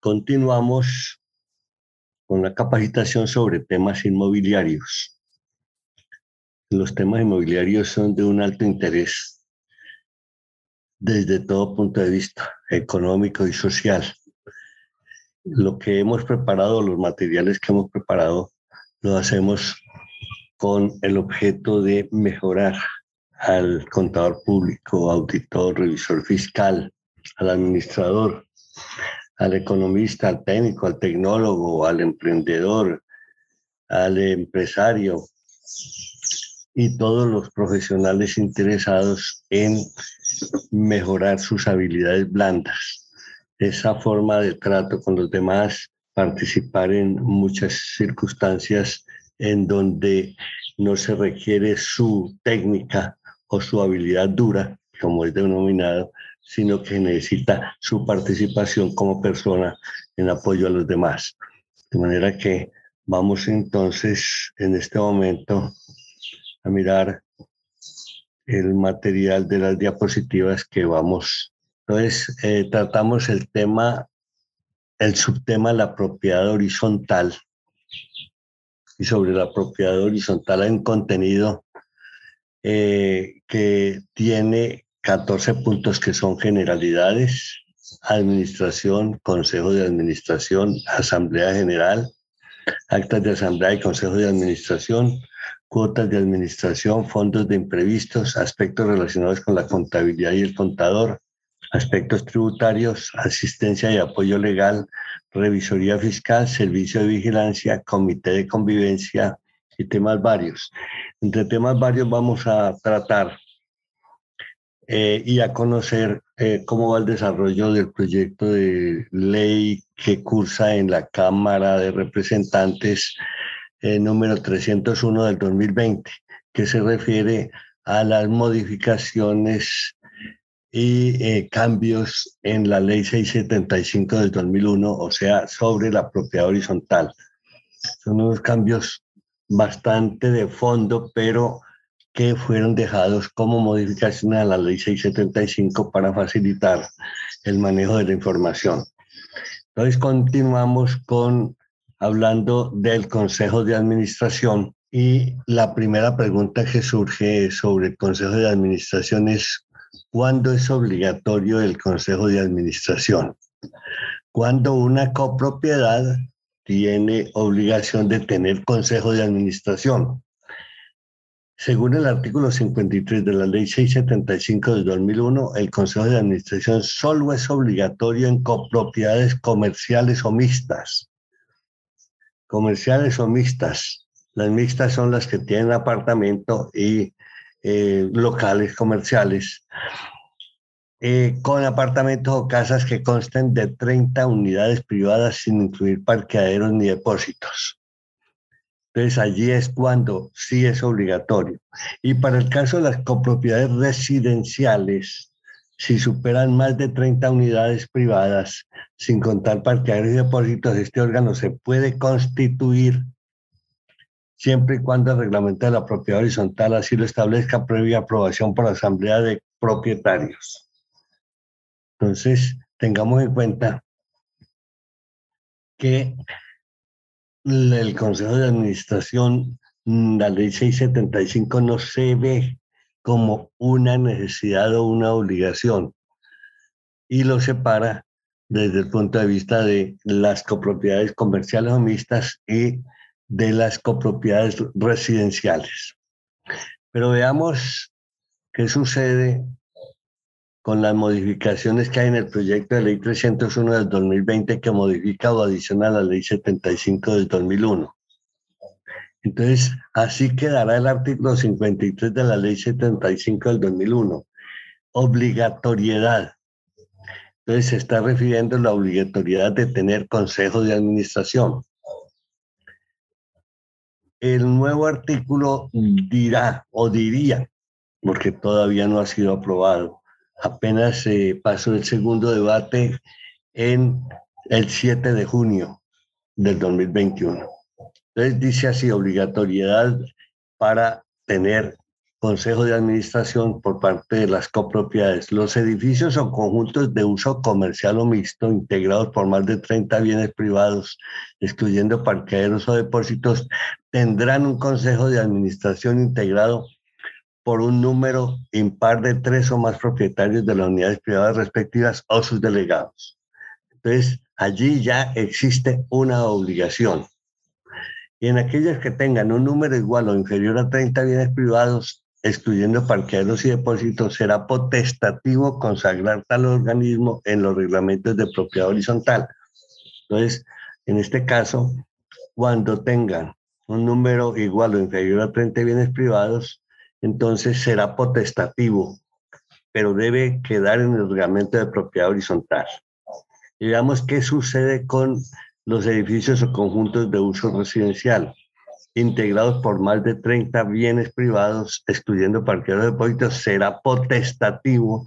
continuamos con la capacitación sobre temas inmobiliarios. Los temas inmobiliarios son de un alto interés desde todo punto de vista económico y social. Lo que hemos preparado, los materiales que hemos preparado, lo hacemos con el objeto de mejorar al contador público, auditor, revisor fiscal, al administrador, al economista, al técnico, al tecnólogo, al emprendedor, al empresario y todos los profesionales interesados en mejorar sus habilidades blandas. Esa forma de trato con los demás, participar en muchas circunstancias en donde no se requiere su técnica o su habilidad dura, como es denominado, sino que necesita su participación como persona en apoyo a los demás. De manera que vamos entonces en este momento a mirar el material de las diapositivas que vamos. Entonces, eh, tratamos el tema, el subtema la propiedad horizontal. Y sobre la propiedad horizontal hay un contenido eh, que tiene 14 puntos que son generalidades, administración, consejo de administración, asamblea general, actas de asamblea y consejo de administración, cuotas de administración, fondos de imprevistos, aspectos relacionados con la contabilidad y el contador, aspectos tributarios, asistencia y apoyo legal, revisoría fiscal, servicio de vigilancia, comité de convivencia y temas varios. Entre temas varios vamos a tratar eh, y a conocer eh, cómo va el desarrollo del proyecto de ley que cursa en la Cámara de Representantes eh, número 301 del 2020, que se refiere a las modificaciones y cambios en la ley 675 del 2001, o sea, sobre la propiedad horizontal. Son unos cambios bastante de fondo, pero que fueron dejados como modificación a la ley 675 para facilitar el manejo de la información. Entonces continuamos con hablando del Consejo de Administración y la primera pregunta que surge sobre el Consejo de Administración es ¿cuándo es obligatorio el Consejo de Administración? Cuando una copropiedad tiene obligación de tener Consejo de Administración. Según el artículo 53 de la Ley 675 de 2001, el Consejo de Administración solo es obligatorio en copropiedades comerciales o mixtas. Comerciales o mixtas. Las mixtas son las que tienen apartamento y eh, locales comerciales. Eh, con apartamentos o casas que consten de 30 unidades privadas sin incluir parqueaderos ni depósitos. Entonces allí es cuando sí es obligatorio. Y para el caso de las copropiedades residenciales, si superan más de 30 unidades privadas, sin contar parqueaderos y depósitos, este órgano se puede constituir siempre y cuando el reglamento de la propiedad horizontal así lo establezca previa aprobación por la asamblea de propietarios. Entonces, tengamos en cuenta que el Consejo de Administración, mm, la ley 675 no se ve como una necesidad o una obligación y lo separa desde el punto de vista de las copropiedades comerciales o mixtas y de las copropiedades residenciales. Pero veamos qué sucede con las modificaciones que hay en el proyecto de ley 301 del 2020 que modifica o adiciona la ley 75 del 2001. Entonces, así quedará el artículo 53 de la ley 75 del 2001. Obligatoriedad. Entonces, se está refiriendo a la obligatoriedad de tener consejo de administración. El nuevo artículo dirá o diría, porque todavía no ha sido aprobado, apenas se pasó el segundo debate en el 7 de junio del 2021. Entonces dice así, obligatoriedad para tener consejo de administración por parte de las copropiedades. Los edificios o conjuntos de uso comercial o mixto integrados por más de 30 bienes privados, excluyendo parqueaderos o depósitos, tendrán un consejo de administración integrado por un número impar de tres o más propietarios de las unidades privadas respectivas o sus delegados. Entonces, allí ya existe una obligación. Y en aquellas que tengan un número igual o inferior a 30 bienes privados, excluyendo parqueaderos y depósitos, será potestativo consagrar tal organismo en los reglamentos de propiedad horizontal. Entonces, en este caso, cuando tengan un número igual o inferior a 30 bienes privados, entonces será potestativo, pero debe quedar en el reglamento de propiedad horizontal. Y veamos qué sucede con los edificios o conjuntos de uso residencial integrados por más de 30 bienes privados, excluyendo parqueros de depósitos, será potestativo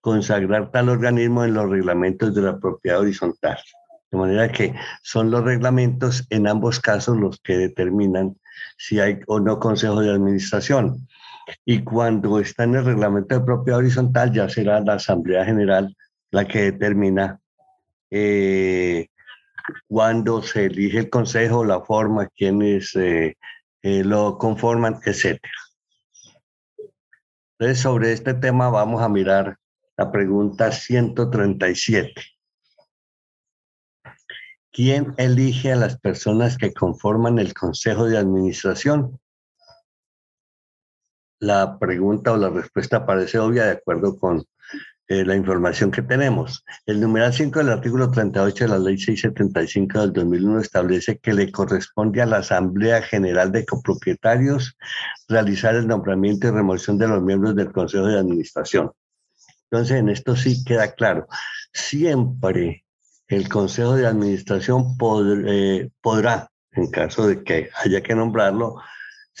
consagrar tal organismo en los reglamentos de la propiedad horizontal. De manera que son los reglamentos en ambos casos los que determinan si hay o no consejo de administración. Y cuando está en el reglamento de propiedad horizontal, ya será la Asamblea General la que determina eh, cuando se elige el consejo, la forma, quienes eh, eh, lo conforman, etc. Entonces, sobre este tema vamos a mirar la pregunta 137. ¿Quién elige a las personas que conforman el consejo de administración? La pregunta o la respuesta parece obvia de acuerdo con eh, la información que tenemos. El numeral 5 del artículo 38 de la ley 675 del 2001 establece que le corresponde a la Asamblea General de Copropietarios realizar el nombramiento y remoción de los miembros del Consejo de Administración. Entonces, en esto sí queda claro. Siempre el Consejo de Administración eh, podrá, en caso de que haya que nombrarlo,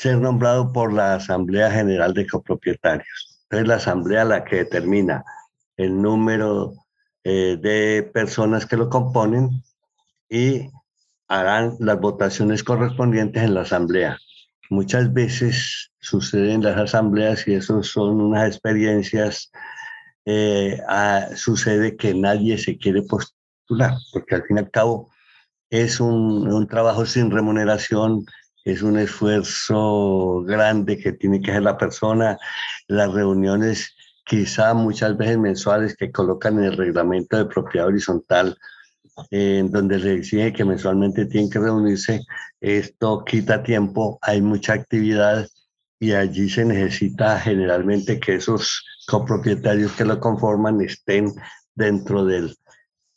ser nombrado por la Asamblea General de Copropietarios. Es la Asamblea la que determina el número eh, de personas que lo componen y harán las votaciones correspondientes en la asamblea. Muchas veces sucede en las asambleas y eso son unas experiencias, eh, sucede que nadie se quiere postular, porque al fin y al cabo es un trabajo sin remuneración, es un esfuerzo grande que tiene que hacer la persona, las reuniones quizá muchas veces mensuales que colocan en el reglamento de propiedad horizontal, en donde se exige que mensualmente tienen que reunirse. Esto quita tiempo, hay mucha actividad y allí se necesita generalmente que esos copropietarios que lo conforman estén dentro, del,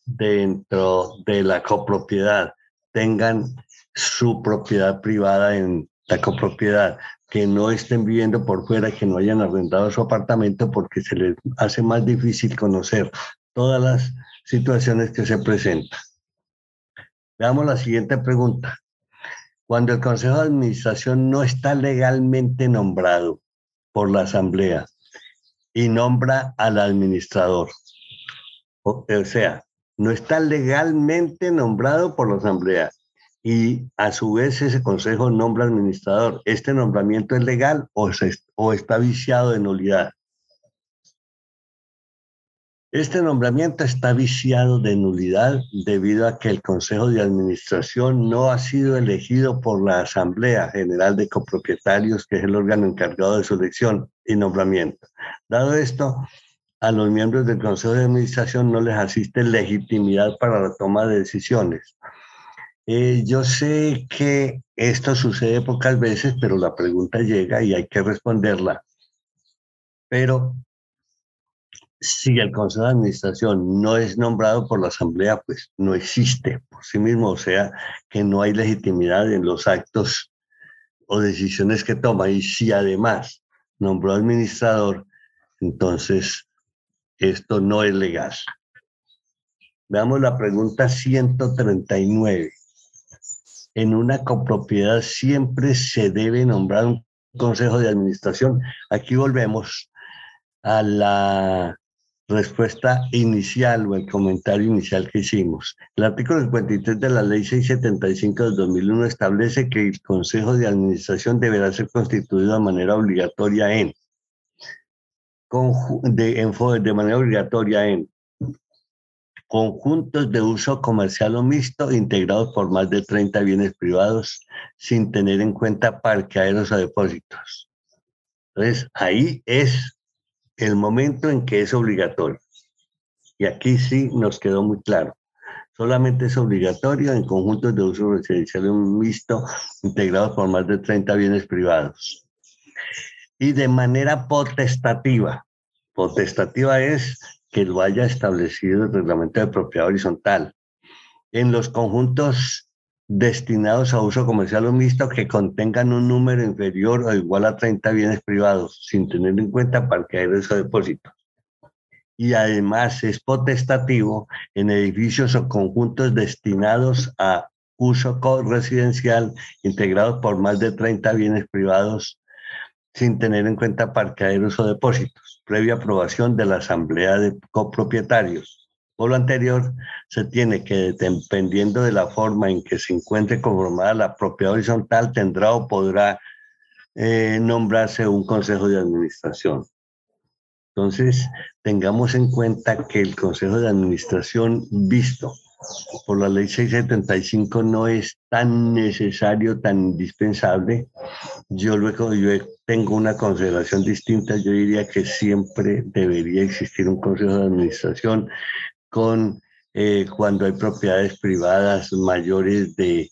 dentro de la copropiedad, tengan su propiedad privada en la copropiedad, que no estén viviendo por fuera, que no hayan arrendado su apartamento porque se les hace más difícil conocer todas las situaciones que se presentan. Veamos la siguiente pregunta. Cuando el Consejo de Administración no está legalmente nombrado por la Asamblea y nombra al administrador, o sea, no está legalmente nombrado por la Asamblea y a su vez ese consejo nombra administrador. ¿Este nombramiento es legal o, o está viciado de nulidad? Este nombramiento está viciado de nulidad debido a que el Consejo de Administración no ha sido elegido por la Asamblea General de Copropietarios, que es el órgano encargado de su elección y nombramiento. Dado esto, a los miembros del Consejo de Administración no les asiste legitimidad para la toma de decisiones. Eh, yo sé que esto sucede pocas veces, pero la pregunta llega y hay que responderla. Pero si el Consejo de Administración no es nombrado por la Asamblea, pues no existe por sí mismo, o sea, que no hay legitimidad en los actos o decisiones que toma. Y si además nombró administrador, entonces esto no es legal. Veamos la pregunta 139 en una copropiedad siempre se debe nombrar un consejo de administración. Aquí volvemos a la respuesta inicial o el comentario inicial que hicimos. El artículo 53 de la Ley 675 del 2001 establece que el Consejo de Administración deberá ser constituido de manera obligatoria en, de, de manera obligatoria en conjuntos de uso comercial o mixto integrados por más de 30 bienes privados sin tener en cuenta parqueaderos o depósitos. Entonces, ahí es el momento en que es obligatorio. Y aquí sí nos quedó muy claro. Solamente es obligatorio en conjuntos de uso residencial mixto integrados por más de 30 bienes privados. Y de manera potestativa. Potestativa es que lo haya establecido el reglamento de propiedad horizontal. En los conjuntos destinados a uso comercial o mixto que contengan un número inferior o igual a 30 bienes privados, sin tener en cuenta parqueaderos o depósitos. Y además es potestativo en edificios o conjuntos destinados a uso residencial integrados por más de 30 bienes privados sin tener en cuenta parqueaderos o depósitos, previa aprobación de la Asamblea de Copropietarios por lo anterior, se tiene que, dependiendo de la forma en que se encuentre conformada la propiedad horizontal, tendrá o podrá eh, nombrarse un consejo de administración. Entonces, tengamos en cuenta que el consejo de administración visto por la ley 675 no es tan necesario, tan indispensable. Yo luego yo tengo una consideración distinta. Yo diría que siempre debería existir un consejo de administración con eh, cuando hay propiedades privadas mayores de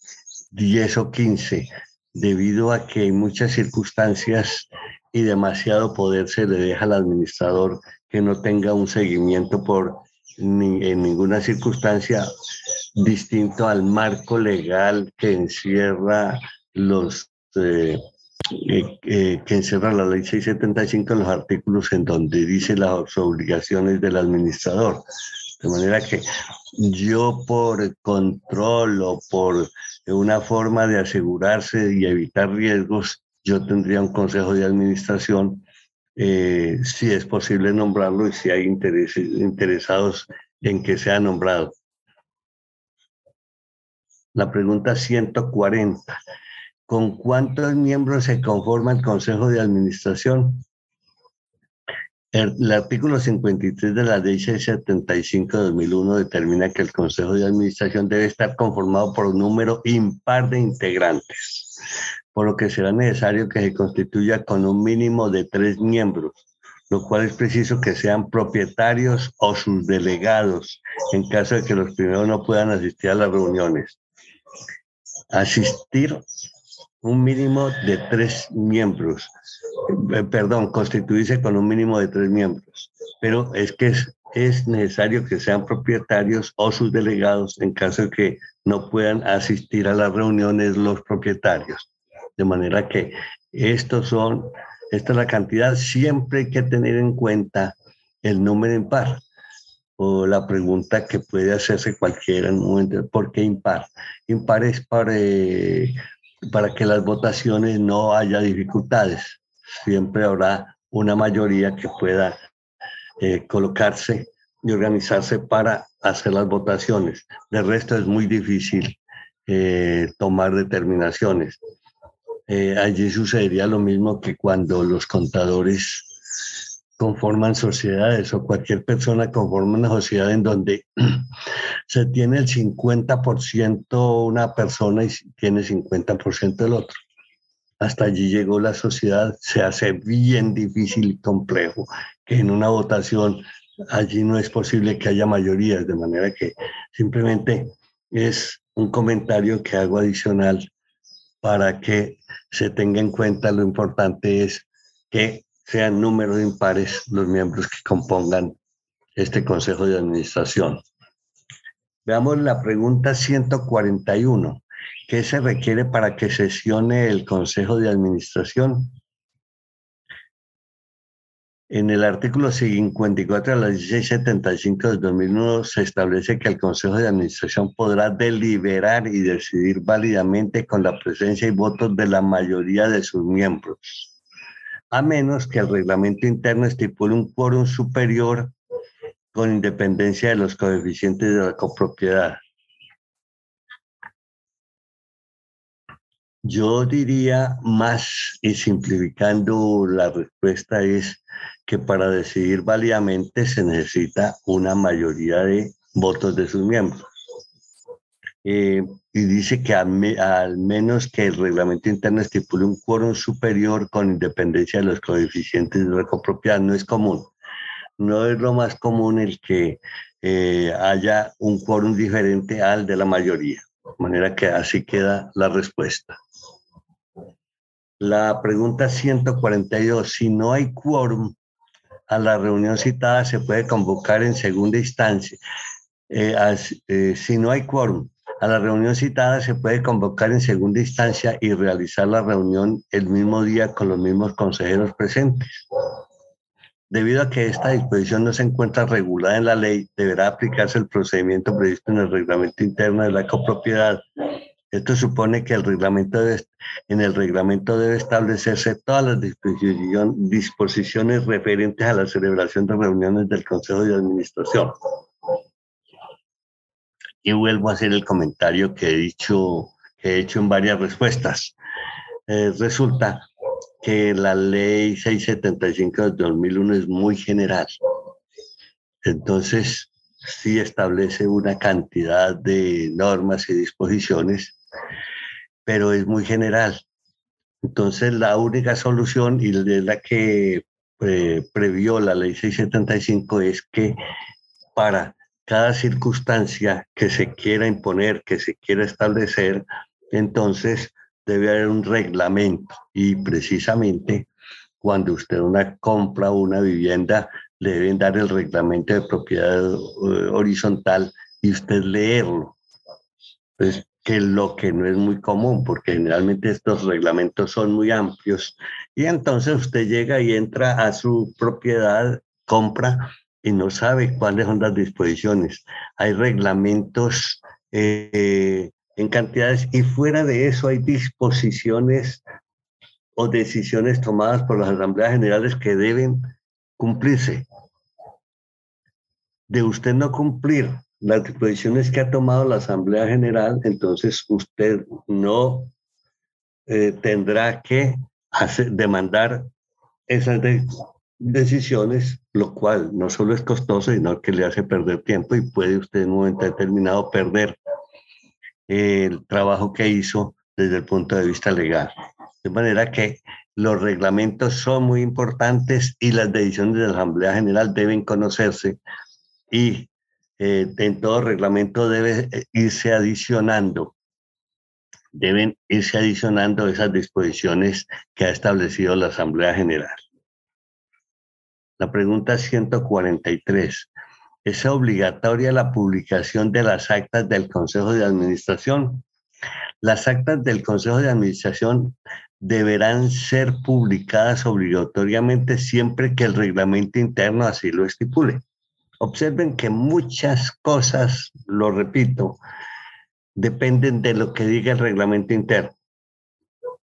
10 o 15, debido a que hay muchas circunstancias y demasiado poder se le deja al administrador que no tenga un seguimiento por en ninguna circunstancia distinto al marco legal que encierra los eh, eh, que encierra la ley 675 en los artículos en donde dice las obligaciones del administrador. De manera que yo por control o por una forma de asegurarse y evitar riesgos, yo tendría un consejo de administración, eh, si es posible nombrarlo y si hay interesados en que sea nombrado. La pregunta 140. ¿Con cuántos miembros se conforma el consejo de administración? El, artículo 53 de la Ley 675 de 2001 determina que el Consejo de Administración debe estar conformado por un número impar de integrantes, por lo que será necesario que se constituya con un mínimo de tres miembros, lo cual es preciso que sean propietarios o sus delegados, en caso de que los primeros no puedan asistir a las reuniones. Asistir un mínimo de tres miembros, eh, perdón, constituirse con un mínimo de tres miembros, pero es que es, es necesario que sean propietarios o sus delegados en caso de que no puedan asistir a las reuniones los propietarios. De manera que estos son, esta es la cantidad, siempre hay que tener en cuenta el número impar o la pregunta que puede hacerse cualquiera en un momento, ¿por qué impar? Impar es para, eh, para que las votaciones no haya dificultades. Siempre habrá una mayoría que pueda eh, colocarse y organizarse para hacer las votaciones. De resto es muy difícil eh, tomar determinaciones. Eh, allí sucedería lo mismo que cuando los contadores conforman sociedades o cualquier persona conforma una sociedad en donde se tiene el 50% una persona y tiene 50% el otro. Hasta allí llegó la sociedad, se hace bien difícil y complejo que en una votación allí no es posible que haya mayorías, de manera que simplemente es un comentario que hago adicional para que se tenga en cuenta lo importante es que sean números impares los miembros que compongan este Consejo de Administración. Veamos la pregunta 141. ¿Qué se requiere para que sesione el Consejo de Administración? En el artículo 54 de la 1675 del 2001 se establece que el Consejo de Administración podrá deliberar y decidir válidamente con la presencia y votos de la mayoría de sus miembros a menos que el reglamento interno estipule un quórum superior con independencia de los coeficientes de la copropiedad. Yo diría más y simplificando la respuesta es que para decidir válidamente se necesita una mayoría de votos de sus miembros. Eh, y dice que al, menos que el reglamento interno estipule un quórum superior con independencia de los coeficientes de la copropiedad. No es común. No es lo más común el que eh, haya un quórum diferente al de la mayoría. De manera que así queda la respuesta. La pregunta 142, si no hay quórum a la reunión citada, se puede convocar en segunda instancia. Eh, eh, si no hay quórum a la reunión citada, se puede convocar en segunda instancia y realizar la reunión el mismo día con los mismos consejeros presentes. Debido a que esta disposición no se encuentra regulada en la ley, deberá aplicarse el procedimiento previsto en el reglamento interno de la copropiedad esto supone que el reglamento en el reglamento debe establecerse todas las disposiciones referentes a la celebración de reuniones del Consejo de Administración. Y vuelvo a hacer el comentario que he dicho, que he hecho en varias respuestas. Eh, resulta que la ley 675 de 2001 es muy general. Entonces, sí establece una cantidad de normas y disposiciones pero es muy general. Entonces, la única solución, y es la que eh, previó la ley 675, es que para cada circunstancia que se quiera imponer, que se quiera establecer, entonces debe haber un reglamento. Y precisamente cuando usted una compra una vivienda, le deben dar el reglamento de propiedad eh, horizontal y usted leerlo. Entonces, que lo que no es muy común, porque generalmente estos reglamentos son muy amplios. Y entonces usted llega y entra a su propiedad, compra y no sabe cuáles son las disposiciones. Hay reglamentos eh, en cantidades y fuera de eso hay disposiciones o decisiones tomadas por las asambleas generales que deben cumplirse. De usted no cumplir las disposiciones que ha tomado la Asamblea General, entonces usted no eh, tendrá que demandar esas decisiones, lo cual no solo es costoso, sino que le hace perder tiempo y puede usted en un momento determinado perder el trabajo que hizo desde el punto de vista legal. De manera que los reglamentos son muy importantes y las decisiones de la Asamblea General deben conocerse y eh, en todo reglamento debe eh, irse adicionando, deben irse adicionando esas disposiciones que ha establecido la Asamblea General. La pregunta 143. ¿Es obligatoria la publicación de las actas del Consejo de Administración? Las actas del Consejo de Administración deberán ser publicadas obligatoriamente siempre que el reglamento interno así lo estipule. Observen que muchas cosas, lo repito, dependen de lo que diga el reglamento interno.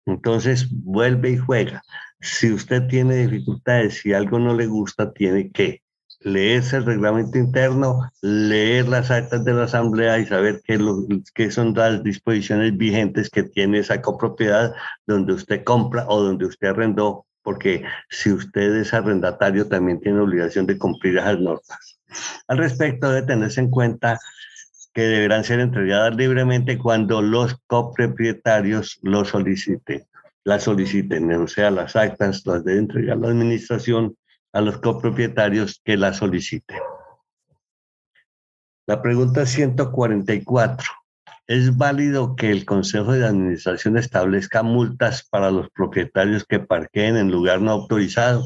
Entonces, vuelve y juega. Si usted tiene dificultades, si algo no le gusta, tiene que leerse el reglamento interno, leer las actas de la asamblea y saber qué, son las disposiciones vigentes que tiene esa copropiedad donde usted compra o donde usted arrendó, porque si usted es arrendatario también tiene obligación de cumplir esas normas. Al respecto, debe tenerse en cuenta que deberán ser entregadas libremente cuando los copropietarios lo soliciten, las soliciten, o sea, las actas las debe entregar la administración a los copropietarios que las soliciten. La pregunta 144. ¿Es válido que el Consejo de Administración establezca multas para los propietarios que parqueen en lugar no autorizado?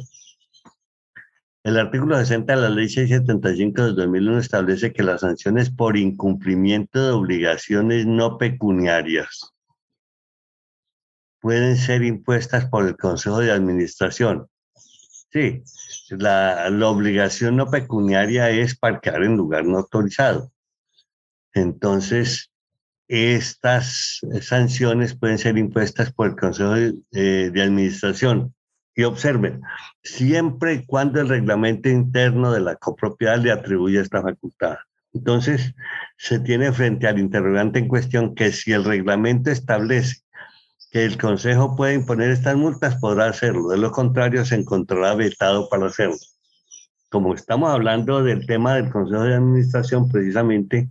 El artículo 60 de la Ley 675 de 2001 establece que las sanciones por incumplimiento de obligaciones no pecuniarias pueden ser impuestas por el Consejo de Administración. Sí, la, obligación no pecuniaria es parquear en lugar no autorizado. Entonces, estas sanciones pueden ser impuestas por el Consejo de, eh, de Administración Y observen, siempre y cuando el reglamento interno de la copropiedad le atribuye esta facultad. Entonces, se tiene frente al interrogante en cuestión que si el reglamento establece que el Consejo puede imponer estas multas, podrá hacerlo. De lo contrario, se encontrará vetado para hacerlo. Como estamos hablando del tema del Consejo de Administración, precisamente,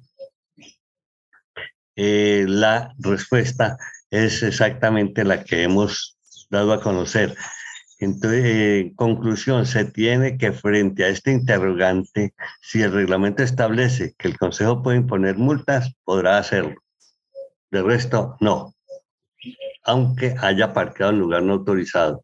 eh, la respuesta es exactamente la que hemos dado a conocer. Entonces, en conclusión, se tiene que frente a este interrogante, si el reglamento establece que el Consejo puede imponer multas, podrá hacerlo. De resto, no. Aunque haya parqueado en lugar no autorizado,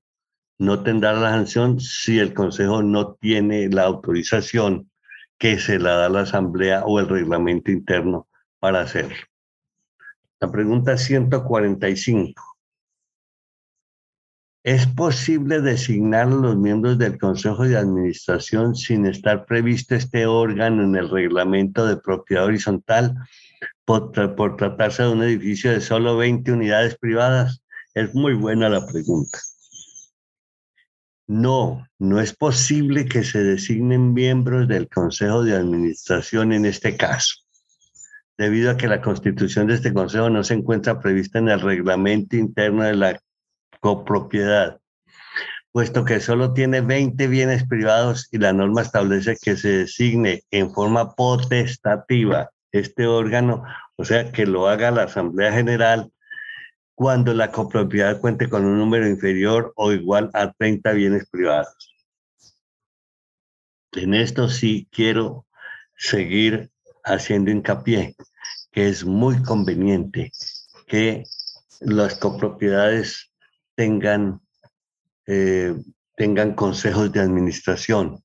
no tendrá la sanción si el Consejo no tiene la autorización que se la da la Asamblea o el reglamento interno para hacerlo. La pregunta 145. ¿Es posible designar a los miembros del Consejo de Administración sin estar previsto este órgano en el reglamento de propiedad horizontal por, por, tratarse de un edificio de solo 20 unidades privadas? Es muy buena la pregunta. No, no es posible que se designen miembros del Consejo de Administración en este caso debido a que la constitución de este consejo no se encuentra prevista en el reglamento interno de la copropiedad, puesto que solo tiene 20 bienes privados y la norma establece que se designe en forma potestativa este órgano, o sea, que lo haga la Asamblea General cuando la copropiedad cuente con un número inferior o igual a 30 bienes privados. En esto sí quiero seguir haciendo hincapié que es muy conveniente que las copropiedades tengan, eh, tengan consejos de administración.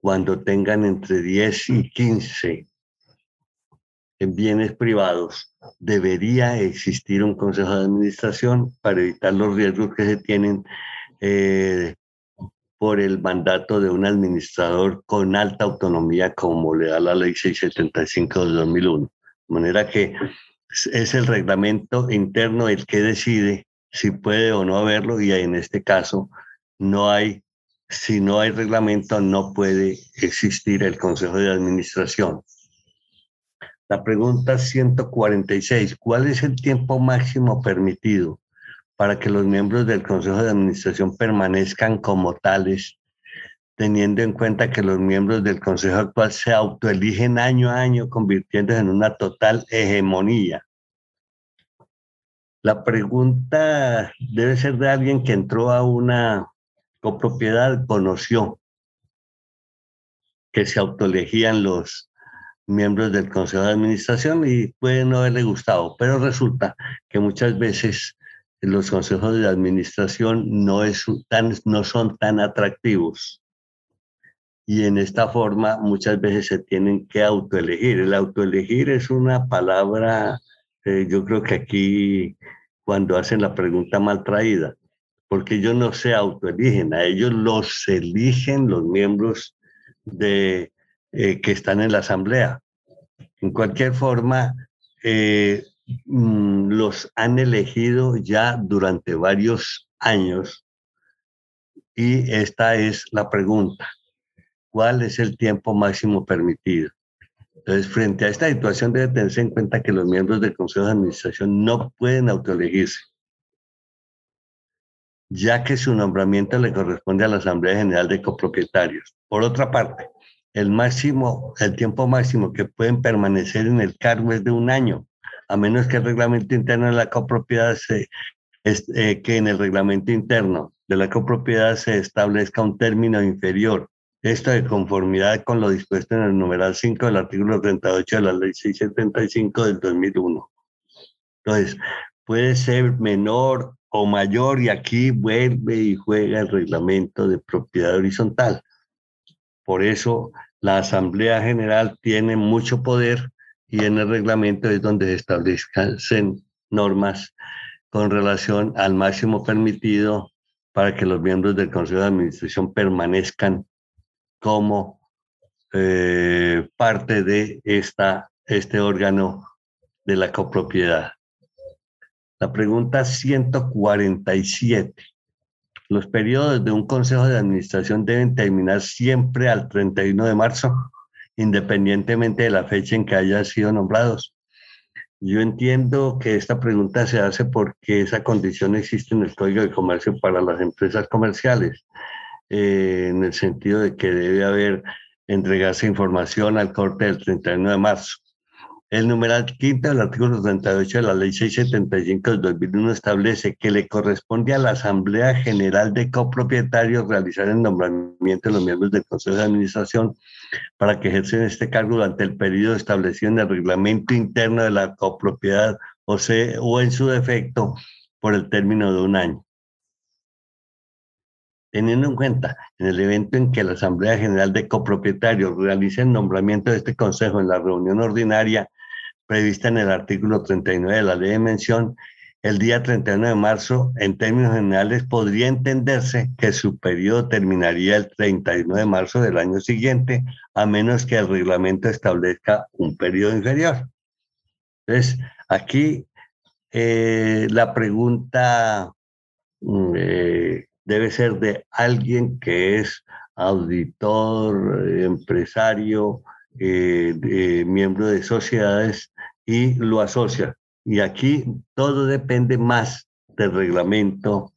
Cuando tengan entre 10 y 15 bienes privados, debería existir un consejo de administración para evitar los riesgos que se tienen eh, por el mandato de un administrador con alta autonomía como le da la ley 675 de 2001. De manera que es el reglamento interno el que decide si puede o no haberlo y en este caso no hay, si no hay reglamento no puede existir el Consejo de Administración. La pregunta 146, ¿cuál es el tiempo máximo permitido para que los miembros del Consejo de Administración permanezcan como tales, teniendo en cuenta que los miembros del Consejo actual se autoeligen año a año, convirtiéndose en una total hegemonía. La pregunta debe ser de alguien que entró a una copropiedad, conoció que se autoelegían los miembros del Consejo de Administración y puede no haberle gustado, pero resulta que muchas veces los consejos de administración no, son tan atractivos. Y en esta forma muchas veces se tienen que autoelegir. El autoelegir es una palabra, eh, yo creo que aquí cuando hacen la pregunta mal traída, porque ellos no se autoeligen, a ellos los eligen los miembros de, eh, que están en la asamblea. En cualquier forma, eh, Mm, los han elegido ya durante varios años y esta es la pregunta. ¿Cuál es el tiempo máximo permitido? Entonces, frente a esta situación debe tenerse en cuenta que los miembros del Consejo de Administración no pueden autoelegirse, ya que su nombramiento le corresponde a la Asamblea General de Copropietarios. Por otra parte, el máximo, el tiempo máximo que pueden permanecer en el cargo es de un año a menos que el reglamento interno de la copropiedad se, eh, que en el reglamento interno de la copropiedad se establezca un término inferior. Esto de conformidad con lo dispuesto en el numeral 5 del artículo 38 de la ley 675 del 2001. Entonces, puede ser menor o mayor y aquí vuelve y juega el reglamento de propiedad horizontal. Por eso la Asamblea General tiene mucho poder y en el reglamento es donde se establezcan normas con relación al máximo permitido para que los miembros del Consejo de Administración permanezcan como eh, parte de esta, este órgano de la copropiedad. La pregunta 147. Los periodos de un consejo de administración deben terminar siempre al 31 de marzo, independientemente de la fecha en que hayan sido nombrados. Yo entiendo que esta pregunta se hace porque esa condición existe en el Código de Comercio para las empresas comerciales, eh, en el sentido de que debe haber entregarse información al corte del 31 de marzo. El numeral quinto del artículo 38 de la Ley 675 del 2001 establece que le corresponde a la Asamblea General de Copropietarios realizar el nombramiento de los miembros del Consejo de Administración para que ejercen este cargo durante el periodo establecido en el reglamento interno de la copropiedad o, sea, o en su defecto por el término de un año. Teniendo en cuenta, en el evento en que la Asamblea General de Copropietarios realice el nombramiento de este Consejo en la reunión ordinaria prevista en el artículo 39 de la ley de mención, el día 31 de marzo, en términos generales, podría entenderse que su periodo terminaría el 31 de marzo del año siguiente, a menos que el reglamento establezca un periodo inferior. Entonces, aquí eh, la pregunta mm, eh, debe ser de alguien que es auditor, empresario, eh, miembro de sociedades y lo asocia. Y aquí todo depende más del reglamento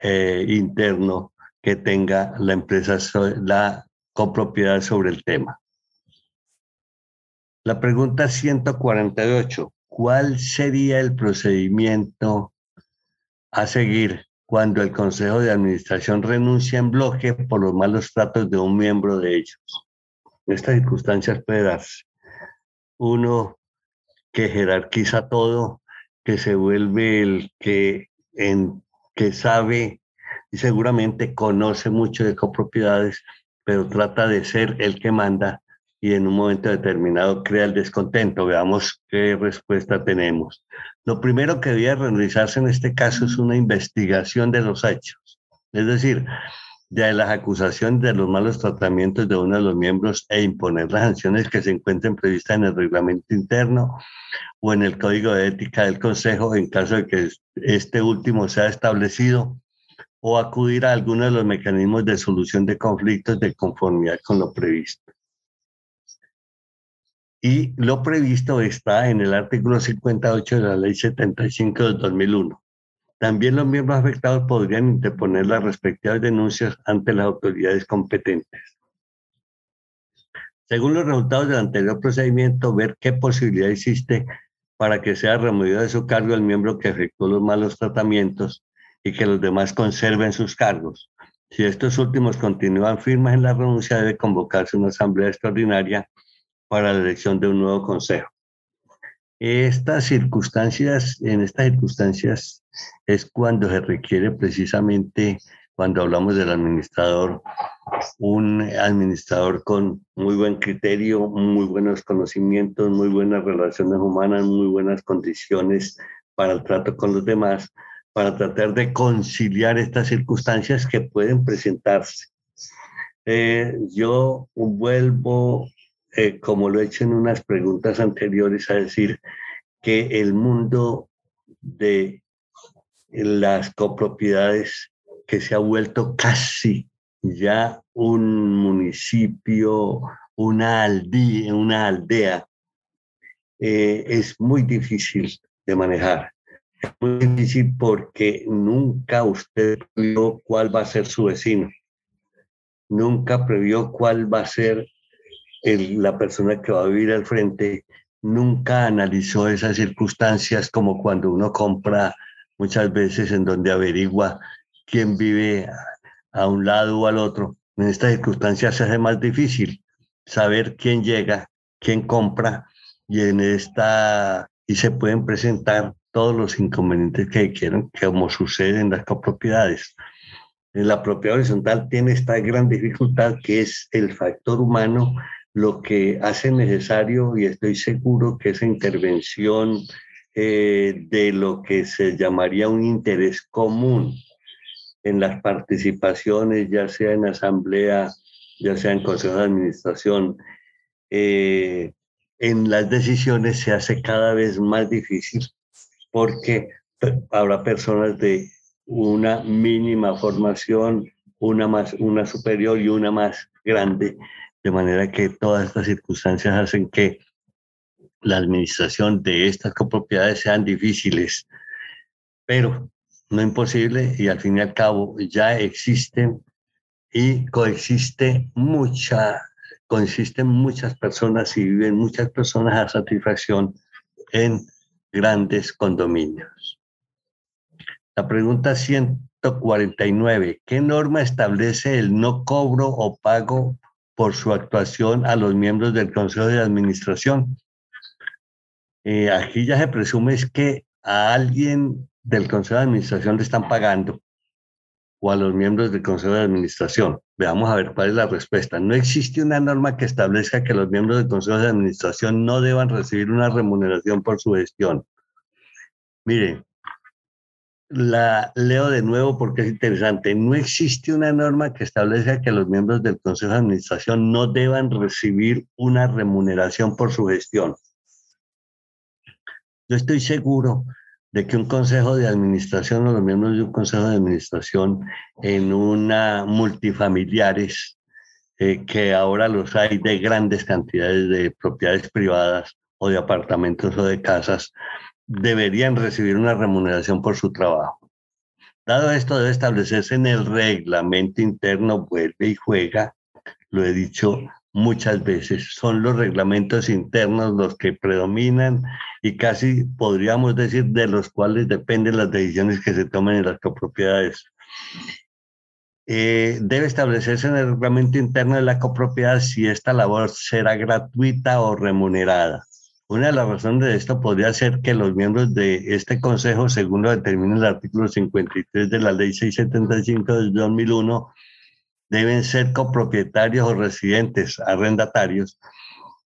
eh, interno que tenga la empresa, la copropiedad sobre el tema. La pregunta 148. ¿Cuál sería el procedimiento a seguir cuando el Consejo de Administración renuncia en bloque por los malos tratos de un miembro de ellos? En estas circunstancias puede darse. Uno que jerarquiza todo, que se vuelve el que, en, que sabe y seguramente conoce mucho de copropiedades, pero trata de ser el que manda y en un momento determinado crea el descontento. Veamos qué respuesta tenemos. Lo primero que debe realizarse en este caso es una investigación de los hechos. Es decir, de las acusaciones de los malos tratamientos de uno de los miembros e imponer las sanciones que se encuentren previstas en el reglamento interno o en el código de ética del Consejo en caso de que este último sea establecido o acudir a alguno de los mecanismos de solución de conflictos de conformidad con lo previsto. Y lo previsto está en el artículo 58 de la Ley 75 del 2001. También los miembros afectados podrían interponer las respectivas denuncias ante las autoridades competentes. Según los resultados del anterior procedimiento, ver qué posibilidad existe para que sea removido de su cargo el miembro que efectuó los malos tratamientos y que los demás conserven sus cargos. Si estos últimos continúan firmes en la renuncia, debe convocarse una asamblea extraordinaria para la elección de un nuevo consejo. Estas circunstancias, en estas circunstancias es cuando se requiere precisamente, cuando hablamos del administrador, un administrador con muy buen criterio, muy buenos conocimientos, muy buenas relaciones humanas, muy buenas condiciones para el trato con los demás, para tratar de conciliar estas circunstancias que pueden presentarse. Eh, yo vuelvo eh, como lo he hecho en unas preguntas anteriores, a decir que el mundo de las copropiedades que se ha vuelto casi ya un municipio, una aldea, una aldea eh, es muy difícil de manejar. Es muy difícil porque nunca usted previó cuál va a ser su vecino. Nunca previó cuál va a ser la persona que va a vivir al frente nunca analizó esas circunstancias como cuando uno compra muchas veces en donde averigua quién vive a un lado o al otro. En estas circunstancias se hace más difícil saber quién llega, quién compra y en esta y se pueden presentar todos los inconvenientes que quieran, como sucede en las copropiedades. La propiedad horizontal tiene esta gran dificultad que es el factor humano lo que hace necesario, y estoy seguro que esa intervención eh, de lo que se llamaría un interés común en las participaciones, ya sea en asamblea, ya sea en consejo de administración, eh, en las decisiones se hace cada vez más difícil porque habrá personas de una mínima formación, una, más, una superior y una más grande, de manera que todas estas circunstancias hacen que la administración de estas copropiedades sean difíciles, pero no imposible y al fin y al cabo ya existen y coexiste mucha, coexisten muchas personas y viven muchas personas a satisfacción en grandes condominios. La pregunta 149. ¿Qué norma establece el no cobro o pago por su actuación a los miembros del Consejo de Administración? Eh, aquí ya se presume es que a alguien del Consejo de Administración le están pagando o a los miembros del Consejo de Administración. Veamos a ver cuál es la respuesta. No existe una norma que establezca que los miembros del Consejo de Administración no deban recibir una remuneración por su gestión. Miren, la leo de nuevo porque es interesante. No existe una norma que establezca que los miembros del Consejo de Administración no deban recibir una remuneración por su gestión. Yo estoy seguro de que un consejo de administración o los miembros de un consejo de administración en una multifamiliares, eh, que ahora los hay de grandes cantidades de propiedades privadas o de apartamentos o de casas, deberían recibir una remuneración por su trabajo. Dado esto, debe establecerse en el reglamento interno, vuelve y juega, lo he dicho muchas veces, son los reglamentos internos los que predominan y casi podríamos decir de los cuales dependen las decisiones que se tomen en las copropiedades. Eh, debe establecerse en el reglamento interno de la copropiedad si esta labor será gratuita o remunerada. Una de las razones de esto podría ser que los miembros de este consejo, según lo determina el artículo 53 de la ley 675 del 2001, deben ser copropietarios o residentes, arrendatarios.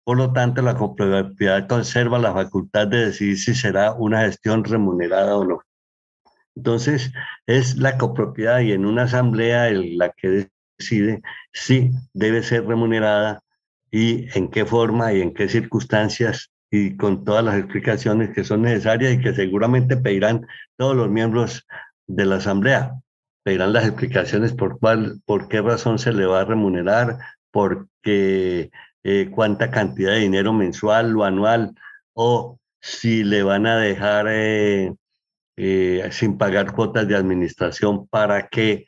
Por lo tanto, la copropiedad conserva la facultad de decidir si será una gestión remunerada o no. Entonces, es la copropiedad y en una asamblea la que decide si debe ser remunerada y en qué forma y en qué circunstancias y con todas las explicaciones que son necesarias y que seguramente pedirán todos los miembros de la asamblea pedirán las explicaciones por cuál, por qué razón se le va a remunerar, por qué, eh, cuánta cantidad de dinero mensual o anual, o si le van a dejar eh, eh, sin pagar cuotas de administración para que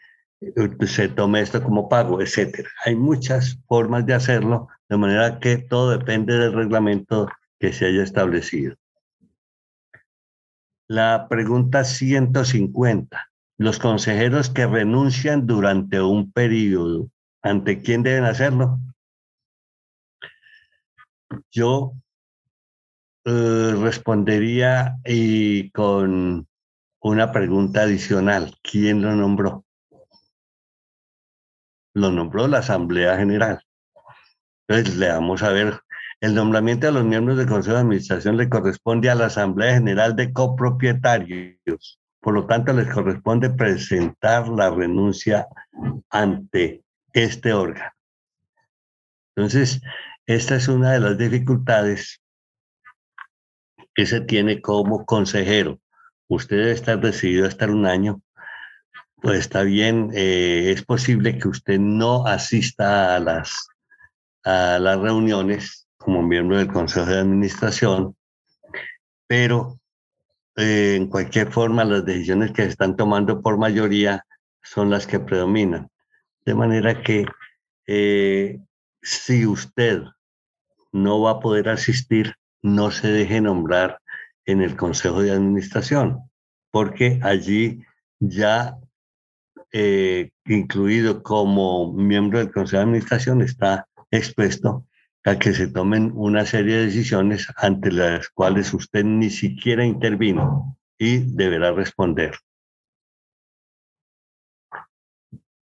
se tome esto como pago, etcétera. Hay muchas formas de hacerlo, de manera que todo depende del reglamento que se haya establecido. La pregunta 150 los consejeros que renuncian durante un periodo, ¿ante quién deben hacerlo? Yo eh, respondería y con una pregunta adicional. ¿Quién lo nombró? Lo nombró la Asamblea General. Entonces, le vamos a ver. El nombramiento de los miembros del Consejo de Administración le corresponde a la Asamblea General de Copropietarios. Por lo tanto, les corresponde presentar la renuncia ante este órgano. Entonces, esta es una de las dificultades que se tiene como consejero. Usted debe estar decidido a estar un año, pues está bien, eh, es posible que usted no asista a las, a las reuniones como miembro del Consejo de Administración, pero eh, en cualquier forma, las decisiones que se están tomando por mayoría son las que predominan. De manera que eh, si usted no va a poder asistir, no se deje nombrar en el Consejo de Administración, porque allí ya eh, incluido como miembro del Consejo de Administración está expuesto a que se tomen una serie de decisiones ante las cuales usted ni siquiera intervino y deberá responder.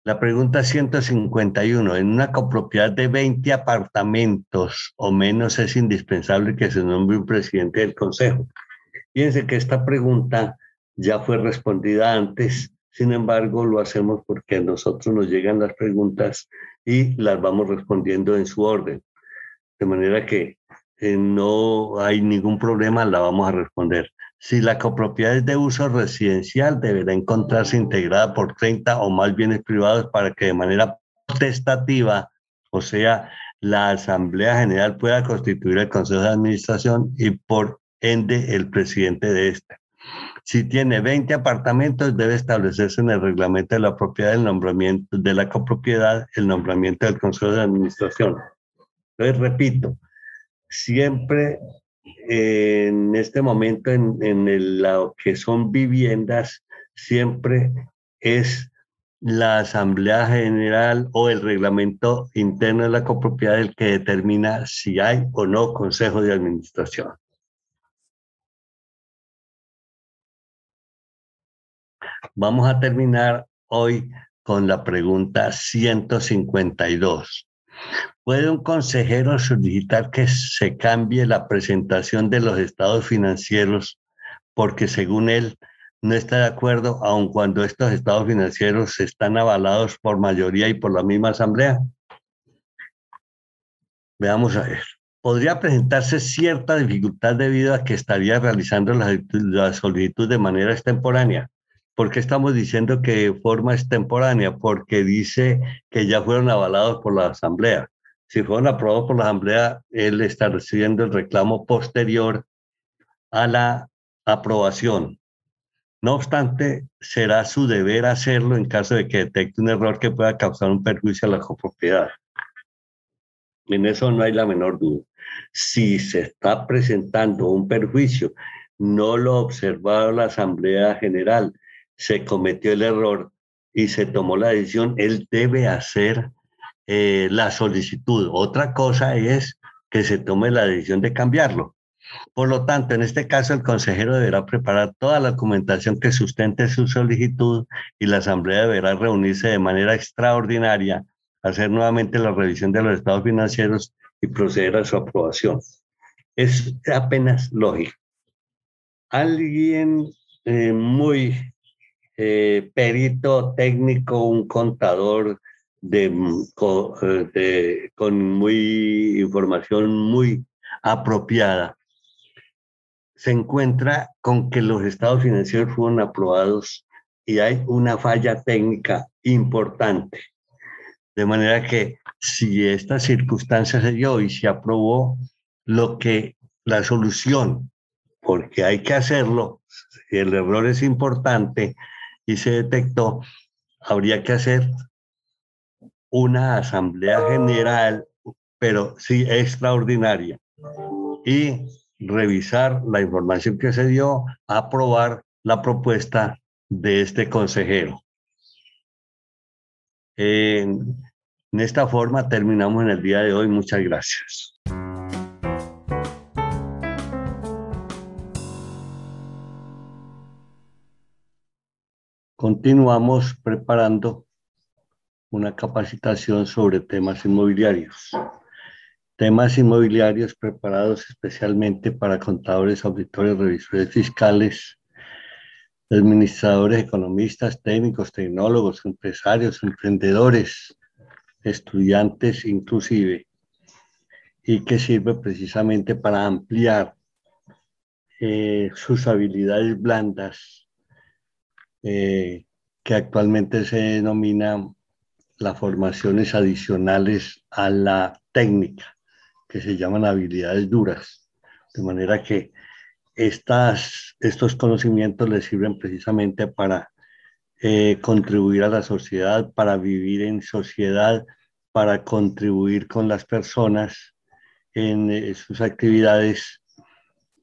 La pregunta 151. En una copropiedad de 20 apartamentos o menos es indispensable que se nombre un presidente del consejo. Fíjense que esta pregunta ya fue respondida antes, sin embargo lo hacemos porque a nosotros nos llegan las preguntas y las vamos respondiendo en su orden de manera que eh, no hay ningún problema, la vamos a responder. Si la copropiedad es de uso residencial, deberá encontrarse integrada por 30 o más bienes privados para que de manera protestativa, o sea, la Asamblea General pueda constituir el Consejo de Administración y por ende el presidente de este. Si tiene 20 apartamentos, debe establecerse en el reglamento de la propiedad el nombramiento de la copropiedad, el nombramiento del Consejo de Administración. Entonces, repito, siempre en este momento en, en lo que son viviendas, siempre es la Asamblea General o el reglamento interno de la copropiedad el que determina si hay o no Consejo de Administración. Vamos a terminar hoy con la pregunta 152. ¿Puede un consejero solicitar que se cambie la presentación de los estados financieros porque según él no está de acuerdo, aun cuando estos estados financieros están avalados por mayoría y por la misma asamblea? Veamos a ver. Podría presentarse cierta dificultad debido a que estaría realizando la, solicitud de manera extemporánea. ¿Por qué estamos diciendo que forma extemporánea? Porque dice que ya fueron avalados por la Asamblea. Si fueron aprobados por la Asamblea, él está recibiendo el reclamo posterior a la aprobación. No obstante, será su deber hacerlo en caso de que detecte un error que pueda causar un perjuicio a la copropiedad. En eso no hay la menor duda. Si se está presentando un perjuicio, no lo observado la Asamblea General, se cometió el error y se tomó la decisión, él debe hacer eh, la solicitud. Otra cosa es que se tome la decisión de cambiarlo. Por lo tanto, en este caso, el consejero deberá preparar toda la documentación que sustente su solicitud y la asamblea deberá reunirse de manera extraordinaria, hacer nuevamente la revisión de los estados financieros y proceder a su aprobación. Es apenas lógico. Alguien eh, muy eh, perito técnico, un contador de, de, con muy información muy apropiada, se encuentra con que los estados financieros fueron aprobados y hay una falla técnica importante. De manera que si esta circunstancia se dio y se aprobó, lo que la solución, porque hay que hacerlo, si el error es importante, y se detectó, habría que hacer una asamblea general, pero sí extraordinaria, y revisar la información que se dio, aprobar la propuesta de este consejero. En, en esta forma terminamos en el día de hoy. Muchas gracias. Continuamos preparando una capacitación sobre temas inmobiliarios. Temas inmobiliarios preparados especialmente para contadores, auditores, revisores fiscales, administradores, economistas, técnicos, tecnólogos, empresarios, emprendedores, estudiantes inclusive, y que sirve precisamente para ampliar eh, sus habilidades blandas eh, que actualmente se denomina las formaciones adicionales a la técnica, que se llaman habilidades duras. De manera que estas, estos conocimientos les sirven precisamente para eh, contribuir a la sociedad, para vivir en sociedad, para contribuir con las personas en eh, sus actividades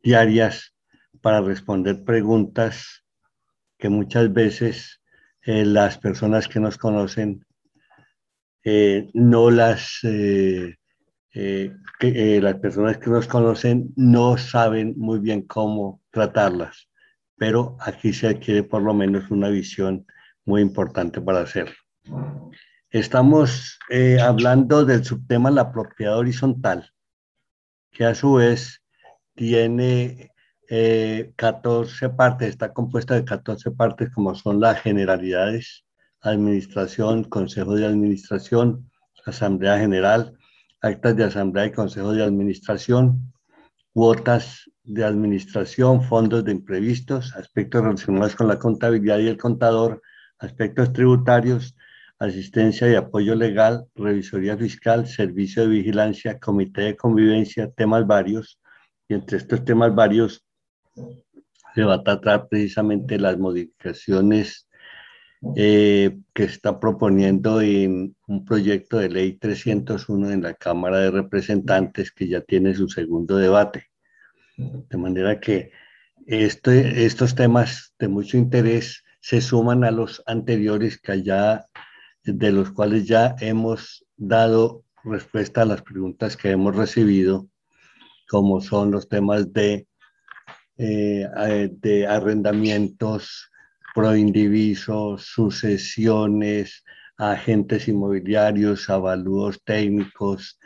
diarias, para responder preguntas que muchas veces eh, las personas que nos conocen eh, no las, eh, que, las personas que nos conocen no saben muy bien cómo tratarlas, pero aquí se adquiere por lo menos una visión muy importante para hacerlo. Estamos hablando del subtema la propiedad horizontal, que a su vez tiene 14 eh, partes, está compuesta de 14 partes como son las generalidades, administración, consejo de administración, asamblea general, actas de asamblea y consejo de administración, cuotas de administración, fondos de imprevistos, aspectos relacionados con la contabilidad y el contador, aspectos tributarios, asistencia y apoyo legal, revisoría fiscal, servicio de vigilancia, comité de convivencia, temas varios. Y entre estos temas varios se va a tratar precisamente las modificaciones eh, que está proponiendo en un proyecto de ley 301 en la Cámara de Representantes que ya tiene su segundo debate. De manera que este, estos temas de mucho interés se suman a los anteriores que ya, de los cuales ya hemos dado respuesta a las preguntas que hemos recibido, como son los temas de, eh, de arrendamientos, proindivisos, sucesiones, agentes inmobiliarios, avalúos técnicos,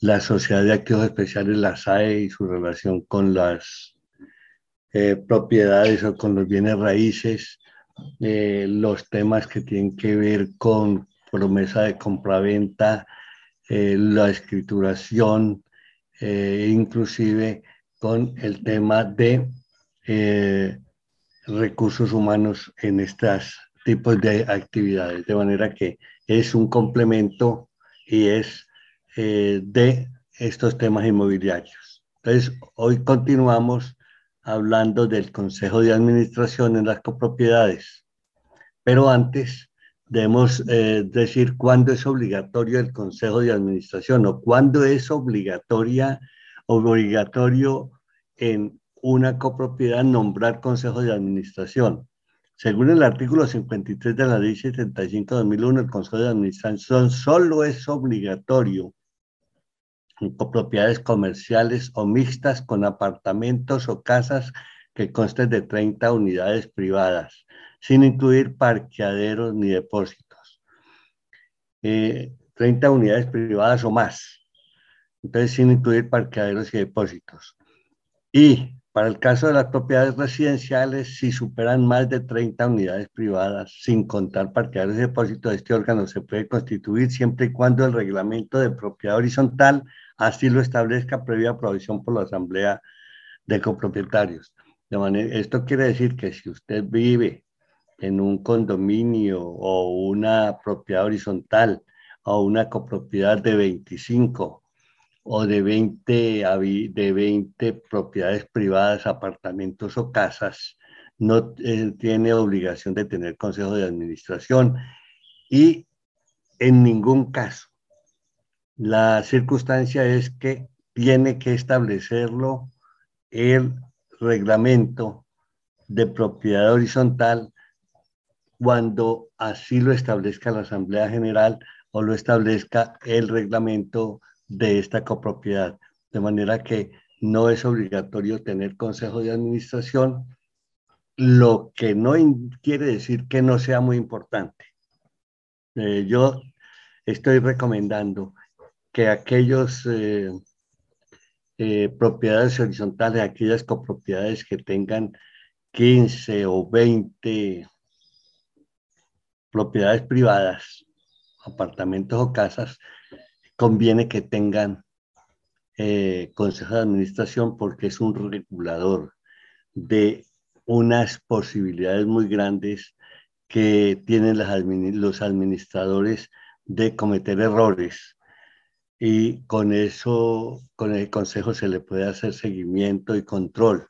la Sociedad de Activos Especiales, la SAE, y su relación con las eh, propiedades o con los bienes raíces, eh, los temas que tienen que ver con promesa de compraventa, la escrituración, inclusive con el tema de recursos humanos en estos tipos de actividades, de manera que es un complemento y es eh, de estos temas inmobiliarios. Entonces, hoy continuamos hablando del Consejo de Administración en las copropiedades, pero antes debemos eh, decir cuándo es obligatorio el Consejo de Administración o cuándo es obligatoria, obligatorio en una copropiedad nombrar consejo de administración. Según el artículo 53 de la ley 75-2001, el consejo de administración solo es obligatorio en copropiedades comerciales o mixtas con apartamentos o casas que consten de 30 unidades privadas, sin incluir parqueaderos ni depósitos. 30 eh, unidades privadas o más. Entonces, sin incluir parqueaderos y depósitos. Y para el caso de las propiedades residenciales, si superan más de 30 unidades privadas, sin contar parqueaderos y depósitos, este órgano se puede constituir siempre y cuando el reglamento de propiedad horizontal así lo establezca previa provisión por la Asamblea de Copropietarios. De manera, esto quiere decir que si usted vive en un condominio o una propiedad horizontal o una copropiedad de 25 o de 20, de 20 propiedades privadas, apartamentos o casas, no eh, tiene obligación de tener consejo de administración y en ningún caso. La circunstancia es que tiene que establecerlo el reglamento de propiedad horizontal cuando así lo establezca la Asamblea General o lo establezca el reglamento de esta copropiedad. De manera que no es obligatorio tener consejo de administración, lo que no quiere decir que no sea muy importante. Eh, yo estoy recomendando que aquellos eh, eh, propiedades horizontales, aquellas copropiedades que tengan 15 o 20 propiedades privadas, apartamentos o casas, conviene que tengan eh, consejo de administración porque es un regulador de unas posibilidades muy grandes que tienen los administradores de cometer errores. Y con eso, con el consejo se le puede hacer seguimiento y control,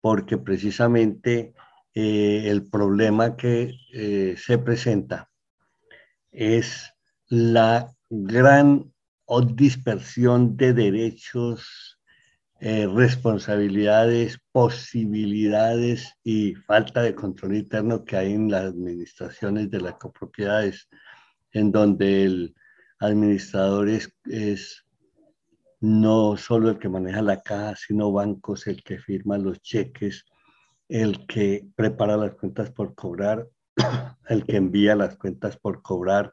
porque precisamente eh, el problema que eh, se presenta es la gran dispersión de derechos, eh, responsabilidades, posibilidades y falta de control interno que hay en las administraciones de las copropiedades, en donde el administrador es, es no solo el que maneja la caja, sino bancos, el que firma los cheques, el que prepara las cuentas por cobrar, el que envía las cuentas por cobrar,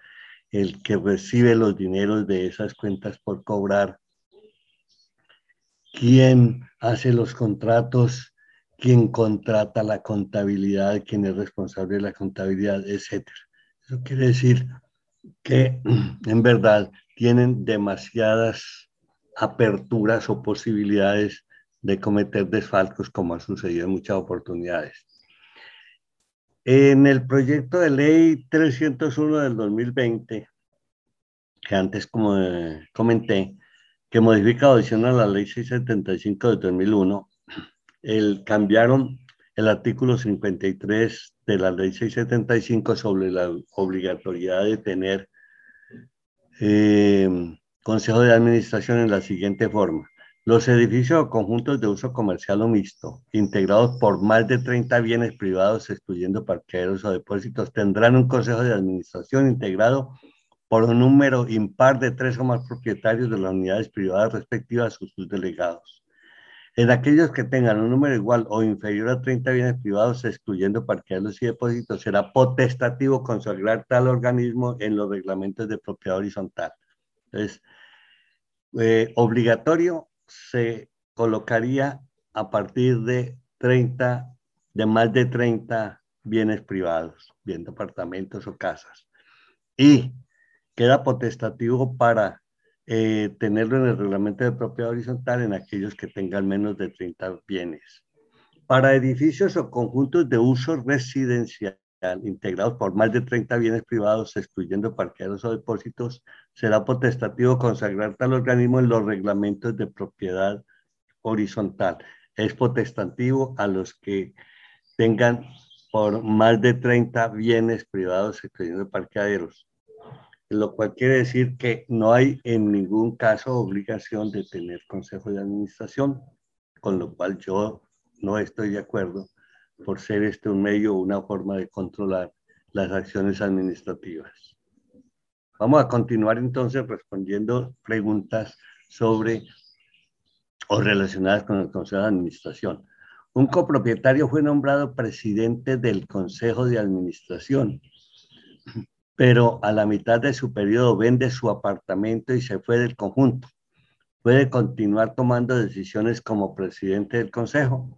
el que recibe los dineros de esas cuentas por cobrar, quién hace los contratos, quién contrata la contabilidad, quién es responsable de la contabilidad, etc. Eso quiere decir que en verdad tienen demasiadas aperturas o posibilidades de cometer desfalcos como ha sucedido en muchas oportunidades. En el proyecto de ley 301 del 2020, que antes como comenté, que modifica o adiciona la ley 675 de 2001, el, cambiaron el artículo 53 de la ley 675 sobre la obligatoriedad de tener eh, consejo de administración en la siguiente forma. Los edificios o conjuntos de uso comercial o mixto, integrados por más de 30 bienes privados, excluyendo parqueros o depósitos, tendrán un consejo de administración integrado por un número impar de tres o más propietarios de las unidades privadas respectivas o sus delegados. En aquellos que tengan un número igual o inferior a 30 bienes privados, excluyendo parqueados y depósitos, será potestativo consagrar tal organismo en los reglamentos de propiedad horizontal. Entonces, eh, obligatorio se colocaría a partir de 30, de más de 30 bienes privados, bien departamentos o casas. Y queda potestativo para eh, tenerlo en el reglamento de propiedad horizontal en aquellos que tengan menos de 30 bienes. Para edificios o conjuntos de uso residencial integrados por más de 30 bienes privados, excluyendo parqueados o depósitos, será potestativo consagrar tal organismo en los reglamentos de propiedad horizontal. Es potestativo a los que tengan por más de 30 bienes privados, excluyendo parqueaderos. Lo cual quiere decir que no hay en ningún caso obligación de tener consejo de administración, con lo cual yo no estoy de acuerdo por ser este un medio o una forma de controlar las acciones administrativas. Vamos a continuar entonces respondiendo preguntas sobre o relacionadas con el Consejo de Administración. Un copropietario fue nombrado presidente del Consejo de Administración, pero a la mitad de su periodo vende su apartamento y se fue del conjunto. ¿Puede continuar tomando decisiones como presidente del Consejo?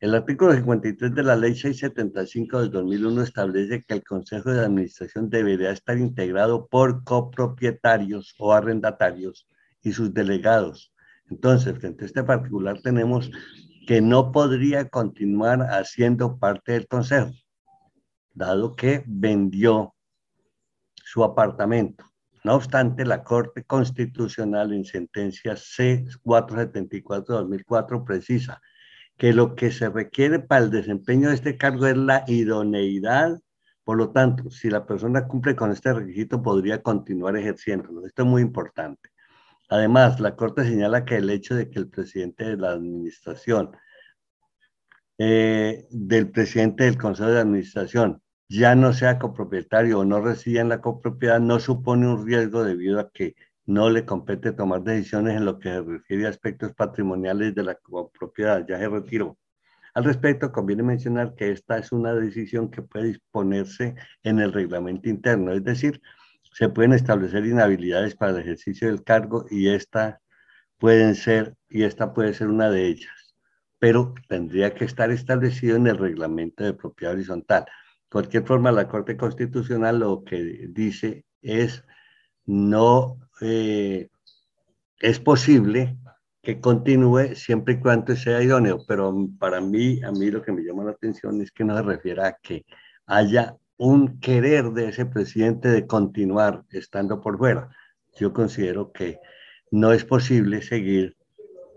El artículo 53 de la Ley 675 del 2001 establece que el Consejo de Administración debería estar integrado por copropietarios o arrendatarios y sus delegados. Entonces, frente a este particular tenemos que no podría continuar haciendo parte del Consejo, dado que vendió su apartamento. No obstante, la Corte Constitucional en sentencia C474-2004 precisa que lo que se requiere para el desempeño de este cargo es la idoneidad. Por lo tanto, si la persona cumple con este requisito, podría continuar ejerciéndolo. Esto es muy importante. Además, la Corte señala que el hecho de que el presidente de la administración, eh, del presidente del Consejo de Administración, ya no sea copropietario o no resida en la copropiedad, no supone un riesgo debido a que no le compete tomar decisiones en lo que se refiere a aspectos patrimoniales de la propiedad, ya se retiró. Al respecto, conviene mencionar que esta es una decisión que puede disponerse en el reglamento interno, es decir, se pueden establecer inhabilidades para el ejercicio del cargo y esta pueden ser y esta puede ser una de ellas, pero tendría que estar establecido en el reglamento de propiedad horizontal. De cualquier forma, la Corte Constitucional lo que dice es no eh, es posible que continúe siempre y cuando sea idóneo, pero para mí, a mí lo que me llama la atención es que no se refiere a que haya un querer de ese presidente de continuar estando por fuera. Yo considero que no es posible seguir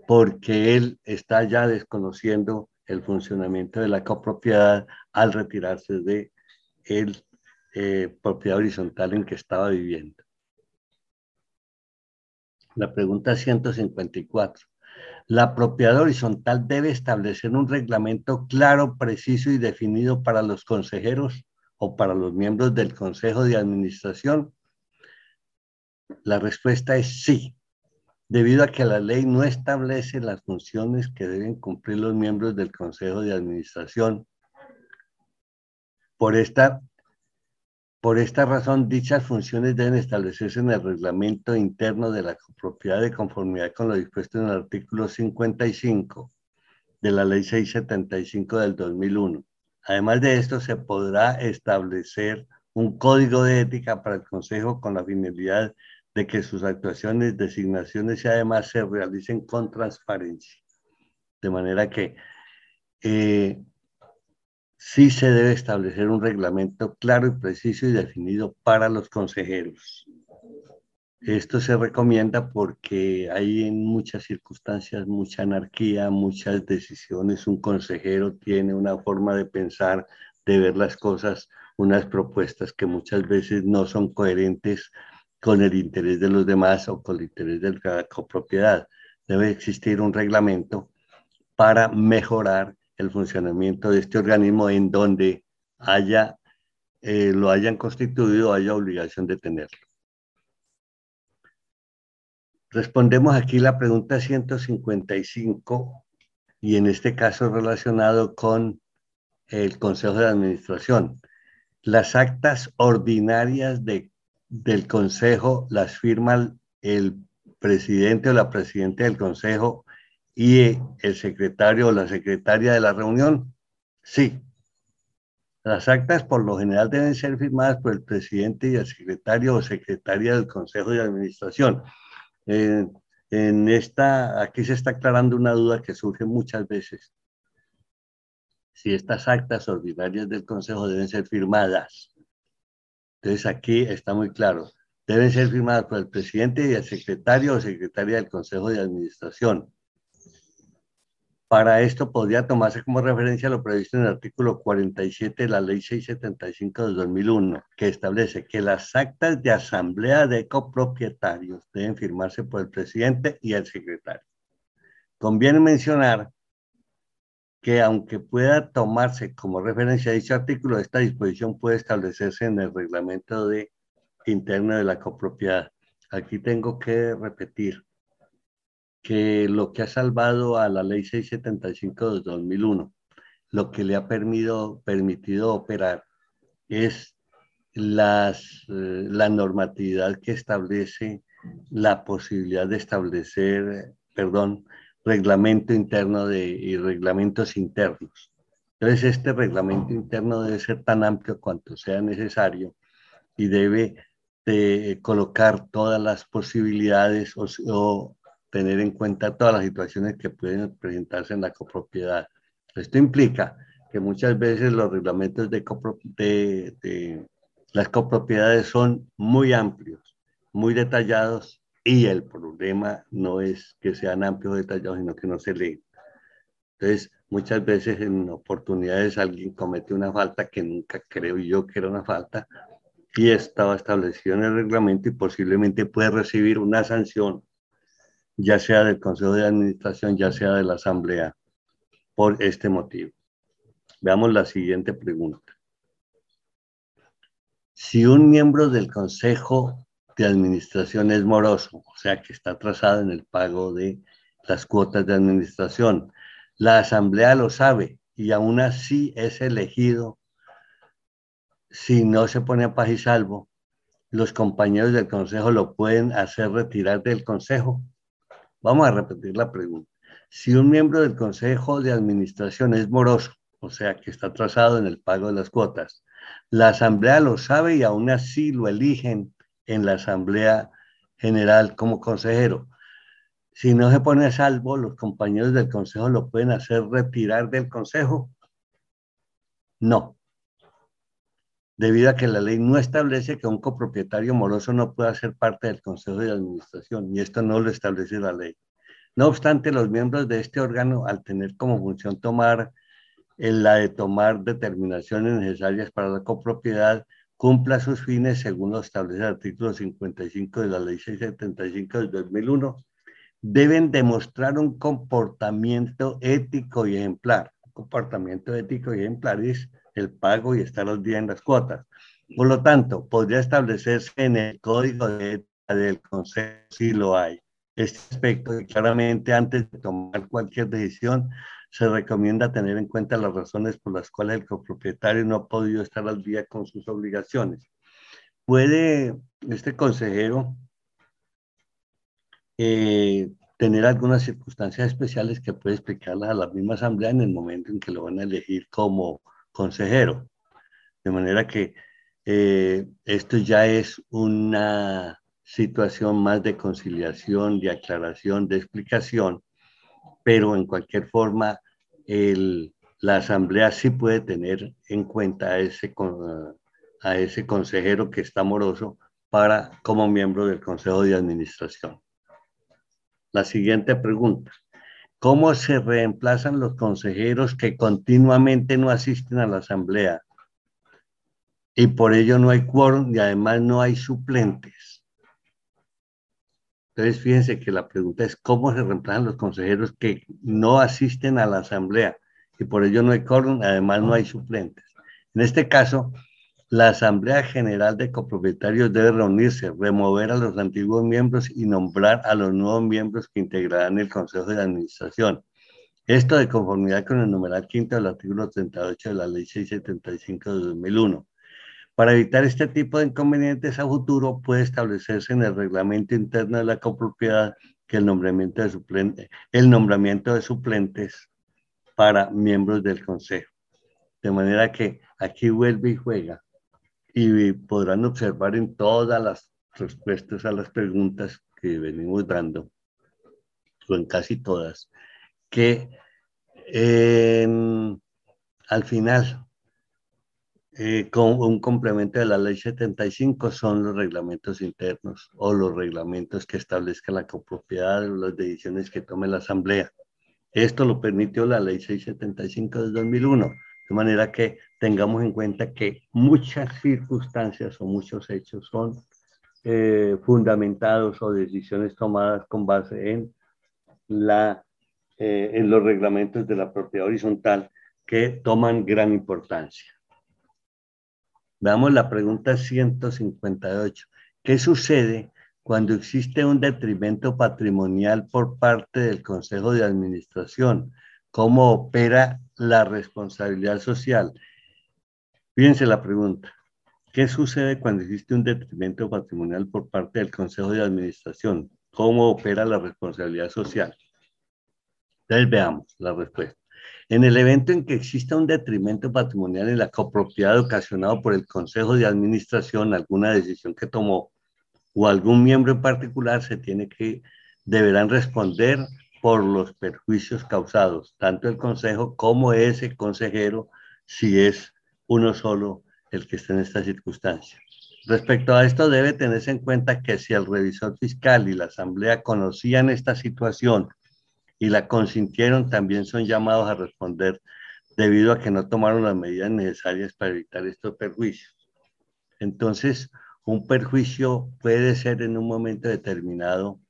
porque él está ya desconociendo el funcionamiento de la copropiedad al retirarse de el eh, propiedad horizontal en que estaba viviendo. La pregunta 154. La propiedad horizontal debe establecer un reglamento claro, preciso y definido para los consejeros o para los miembros del Consejo de Administración. La respuesta es sí, debido a que la ley no establece las funciones que deben cumplir los miembros del Consejo de Administración. Por esta por esta razón, dichas funciones deben establecerse en el reglamento interno de la propiedad de conformidad con lo dispuesto en el artículo 55 de la Ley 675 del 2001. Además de esto, se podrá establecer un código de ética para el Consejo con la finalidad de que sus actuaciones, designaciones y además se realicen con transparencia. De manera que eh, sí se debe establecer un reglamento claro y preciso y definido para los consejeros. Esto se recomienda porque hay en muchas circunstancias mucha anarquía, muchas decisiones. Un consejero tiene una forma de pensar, de ver las cosas, unas propuestas que muchas veces no son coherentes con el interés de los demás o con el interés de la copropiedad. Debe existir un reglamento para mejorar el funcionamiento de este organismo en donde haya, eh, lo hayan constituido, haya obligación de tenerlo. Respondemos aquí la pregunta 155 y en este caso relacionado con el Consejo de Administración. Las actas ordinarias de, del Consejo las firma el presidente o la presidenta del Consejo y el secretario o la secretaria de la reunión? Sí. Las actas por lo general deben ser firmadas por el presidente y el secretario o secretaria del Consejo de Administración. en esta, aquí se está aclarando una duda que surge muchas veces. Si estas actas ordinarias del Consejo deben ser firmadas. Entonces aquí está muy claro. Deben ser firmadas por el presidente y el secretario o secretaria del Consejo de Administración para esto podría tomarse como referencia lo previsto en el artículo 47 de la Ley 675 de 2001, que establece que las actas de asamblea de copropietarios deben firmarse por el presidente y el secretario. Conviene mencionar que aunque pueda tomarse como referencia dicho artículo, esta disposición puede establecerse en el reglamento de, interno de la copropiedad. Aquí tengo que repetir que lo que ha salvado a la ley 675 de 2001, lo que le ha permitido, permitido operar es las, eh, la normatividad que establece la posibilidad de establecer, perdón, reglamento interno de, y reglamentos internos. Entonces, este reglamento interno debe ser tan amplio cuanto sea necesario y debe de colocar todas las posibilidades o, o tener en cuenta todas las situaciones que pueden presentarse en la copropiedad. Esto implica que muchas veces los reglamentos de, de, las copropiedades son muy amplios, muy detallados y el problema no es que sean amplios o detallados, sino que no se leen. Entonces, muchas veces en oportunidades alguien comete una falta que nunca creo yo que era una falta y estaba establecido en el reglamento y posiblemente puede recibir una sanción ya sea del Consejo de Administración, ya sea de la Asamblea, por este motivo. Veamos la siguiente pregunta. Si un miembro del Consejo de Administración es moroso, o sea que está atrasado en el pago de las cuotas de administración, la Asamblea lo sabe y aún así es elegido si no se pone a paz y salvo, los compañeros del Consejo lo pueden hacer retirar del Consejo Vamos a repetir la pregunta. Si un miembro del Consejo de Administración es moroso, o sea, que está atrasado en el pago de las cuotas, la Asamblea lo sabe y aún así lo eligen en la Asamblea General como consejero. Si no se pone a salvo, los compañeros del Consejo lo pueden hacer retirar del Consejo. No. Debido a que la ley no establece que un copropietario moroso no pueda ser parte del Consejo de Administración, y esto no lo establece la ley. No obstante, los miembros de este órgano, al tener como función tomar la de tomar determinaciones necesarias para la copropiedad, cumpla sus fines según lo establece el artículo 55 de la Ley 675 del 2001, deben demostrar un comportamiento ético y ejemplar. Comportamiento ético y ejemplar es el pago y estar al día en las cuotas. Por lo tanto, podría establecerse en el código de del Consejo si lo hay. Este aspecto, claramente antes de tomar cualquier decisión, se recomienda tener en cuenta las razones por las cuales el copropietario no ha podido estar al día con sus obligaciones. Puede este consejero eh, tener algunas circunstancias especiales que puede explicarlas a la misma asamblea en el momento en que lo van a elegir como consejero. De manera que eh, esto ya es una situación más de conciliación, de aclaración, de explicación pero en cualquier forma la asamblea sí puede tener en cuenta a ese, a ese consejero que está moroso para como miembro del consejo de administración. La siguiente pregunta. ¿Cómo se reemplazan los consejeros que continuamente no asisten a la asamblea? Y por ello no hay quórum y además no hay suplentes. Entonces, fíjense que la pregunta es cómo se reemplazan los consejeros que no asisten a la asamblea y por ello no hay quórum, además no hay suplentes. En este caso, la Asamblea General de Copropietarios debe reunirse, remover a los antiguos miembros y nombrar a los nuevos miembros que integrarán el Consejo de Administración. Esto de conformidad con el numeral quinto del artículo 38 de la Ley 675 de 2001. Para evitar este tipo de inconvenientes a futuro, puede establecerse en el reglamento interno de la copropiedad que el nombramiento de, suplente, el nombramiento de suplentes para miembros del consejo. De manera que aquí vuelve y juega. Y podrán observar en todas las respuestas a las preguntas que venimos dando, o en casi todas, que al final eh, con un complemento de la ley 75 son los reglamentos internos o los reglamentos que establezca la copropiedad o las decisiones que tome la asamblea. Esto lo permitió la ley 675 de 2001, de manera que tengamos en cuenta que muchas circunstancias o muchos hechos son eh, fundamentados o decisiones tomadas con base en, la, eh, en los reglamentos de la propiedad horizontal que toman gran importancia. Veamos la pregunta 158. ¿Qué sucede cuando existe un detrimento patrimonial por parte del Consejo de Administración? ¿Cómo opera la responsabilidad social? Fíjense la pregunta. ¿Qué sucede cuando existe un detrimento patrimonial por parte del Consejo de Administración? ¿Cómo opera la responsabilidad social? Entonces veamos la respuesta. En el evento en que exista un detrimento patrimonial en la copropiedad ocasionado por el Consejo de Administración, alguna decisión que tomó o algún miembro en particular, se tiene que, deberán responder por los perjuicios causados, tanto el Consejo como ese consejero, si es uno solo el que está en esta circunstancia. Respecto a esto, debe tenerse en cuenta que si el revisor fiscal y la Asamblea conocían esta situación y la consintieron también son llamados a responder debido a que no tomaron las medidas necesarias para evitar estos perjuicios. Entonces, un perjuicio puede ser en un momento determinado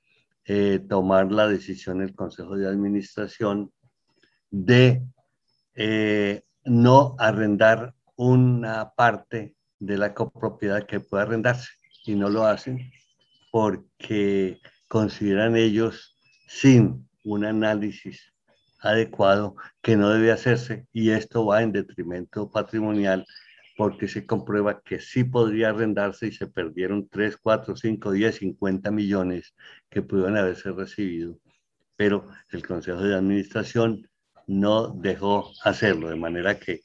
eh, tomar la decisión del Consejo de Administración de eh, no arrendar una parte de la copropiedad que pueda arrendarse. Y no lo hacen porque consideran ellos sin un análisis adecuado que no debe hacerse y esto va en detrimento patrimonial porque se comprueba que sí podría arrendarse y se perdieron 3, 4, 5, 10, 50 millones que pudieron haberse recibido, pero el Consejo de Administración no dejó hacerlo, de manera que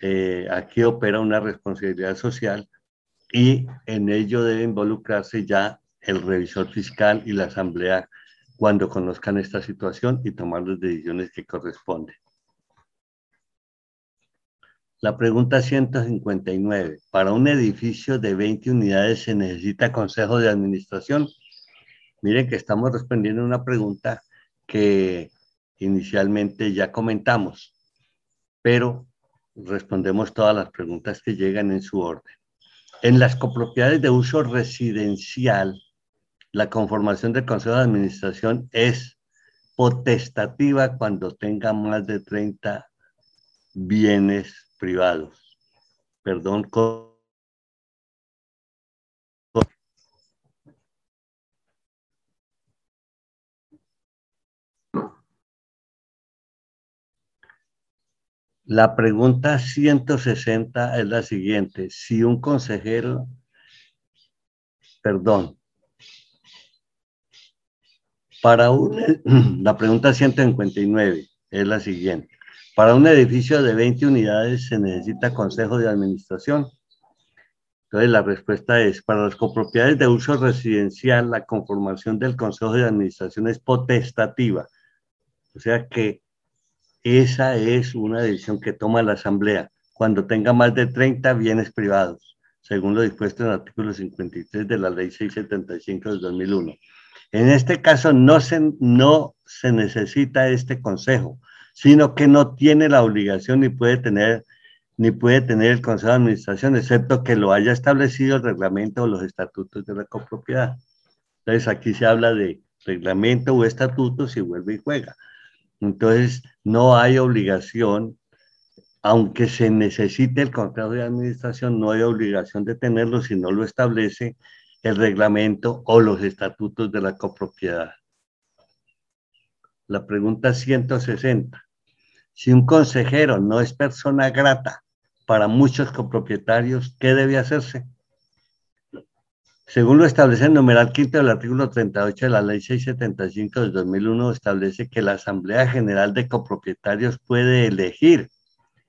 eh, aquí opera una responsabilidad social y en ello debe involucrarse ya el revisor fiscal y la asamblea cuando conozcan esta situación y tomar las decisiones que corresponden. La pregunta 159. ¿Para un edificio de 20 unidades se necesita consejo de administración? Miren que estamos respondiendo una pregunta que inicialmente ya comentamos, pero respondemos todas las preguntas que llegan en su orden. En las copropiedades de uso residencial, la conformación del Consejo de Administración es potestativa cuando tenga más de 30 bienes privados. Perdón. La pregunta 160 es la siguiente. Si un consejero, perdón, para un, la pregunta 159 es la siguiente. Para un edificio de 20 unidades se necesita consejo de administración. Entonces la respuesta es, para las copropiedades de uso residencial, la conformación del consejo de administración es potestativa O sea que esa es una decisión que toma la Asamblea cuando tenga más de 30 bienes privados, según lo dispuesto en el artículo 53 de la Ley 675 de 2001. En este caso no se, no se necesita este consejo, sino que no tiene la obligación ni puede tener ni puede tener el Consejo de Administración, excepto que lo haya establecido el reglamento o los estatutos de la copropiedad. Entonces aquí se habla de reglamento o estatutos y vuelve y juega. Entonces no hay obligación, aunque se necesite el Consejo de Administración, no hay obligación de tenerlo si no lo establece el reglamento o los estatutos de la copropiedad. La pregunta 160. Si un consejero no es persona grata para muchos copropietarios, ¿qué debe hacerse? Según lo establece el numeral quinto del artículo 38 de la ley 675 de 2001, establece que la Asamblea General de Copropietarios puede elegir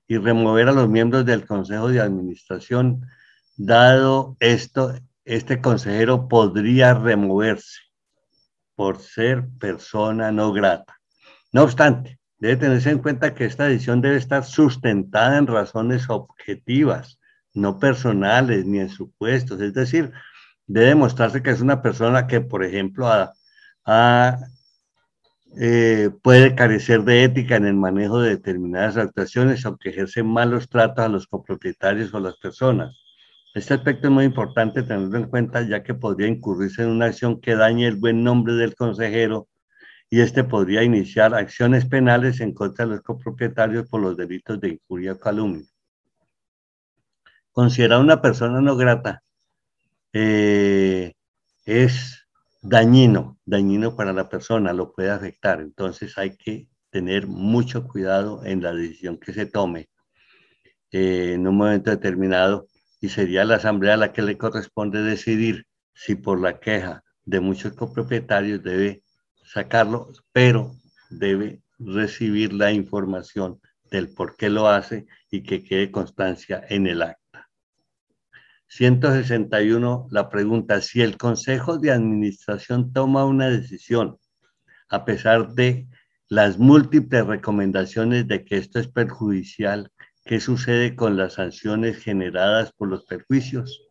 y remover a los miembros del Consejo de Administración. Dado esto, este consejero podría removerse por ser persona no grata. No obstante, Debe tenerse en cuenta que esta decisión debe estar sustentada en razones objetivas, no personales ni en supuestos. Es decir, debe demostrarse que es una persona que, por ejemplo, eh, puede carecer de ética en el manejo de determinadas actuaciones o que ejerce malos tratos a los copropietarios o las personas. Este aspecto es muy importante tenerlo en cuenta ya que podría incurrirse en una acción que dañe el buen nombre del consejero y este podría iniciar acciones penales en contra de los copropietarios por los delitos de injuria o calumnia. Considerar una persona no grata eh, es dañino, dañino para la persona, lo puede afectar. Entonces hay que tener mucho cuidado en la decisión que se tome eh, en un momento determinado y sería la asamblea la que le corresponde decidir si por la queja de muchos copropietarios debe sacarlo, pero debe recibir la información del por qué lo hace y que quede constancia en el acta. 161, la pregunta, si el Consejo de Administración toma una decisión, a pesar de las múltiples recomendaciones de que esto es perjudicial, ¿qué sucede con las sanciones generadas por los perjuicios?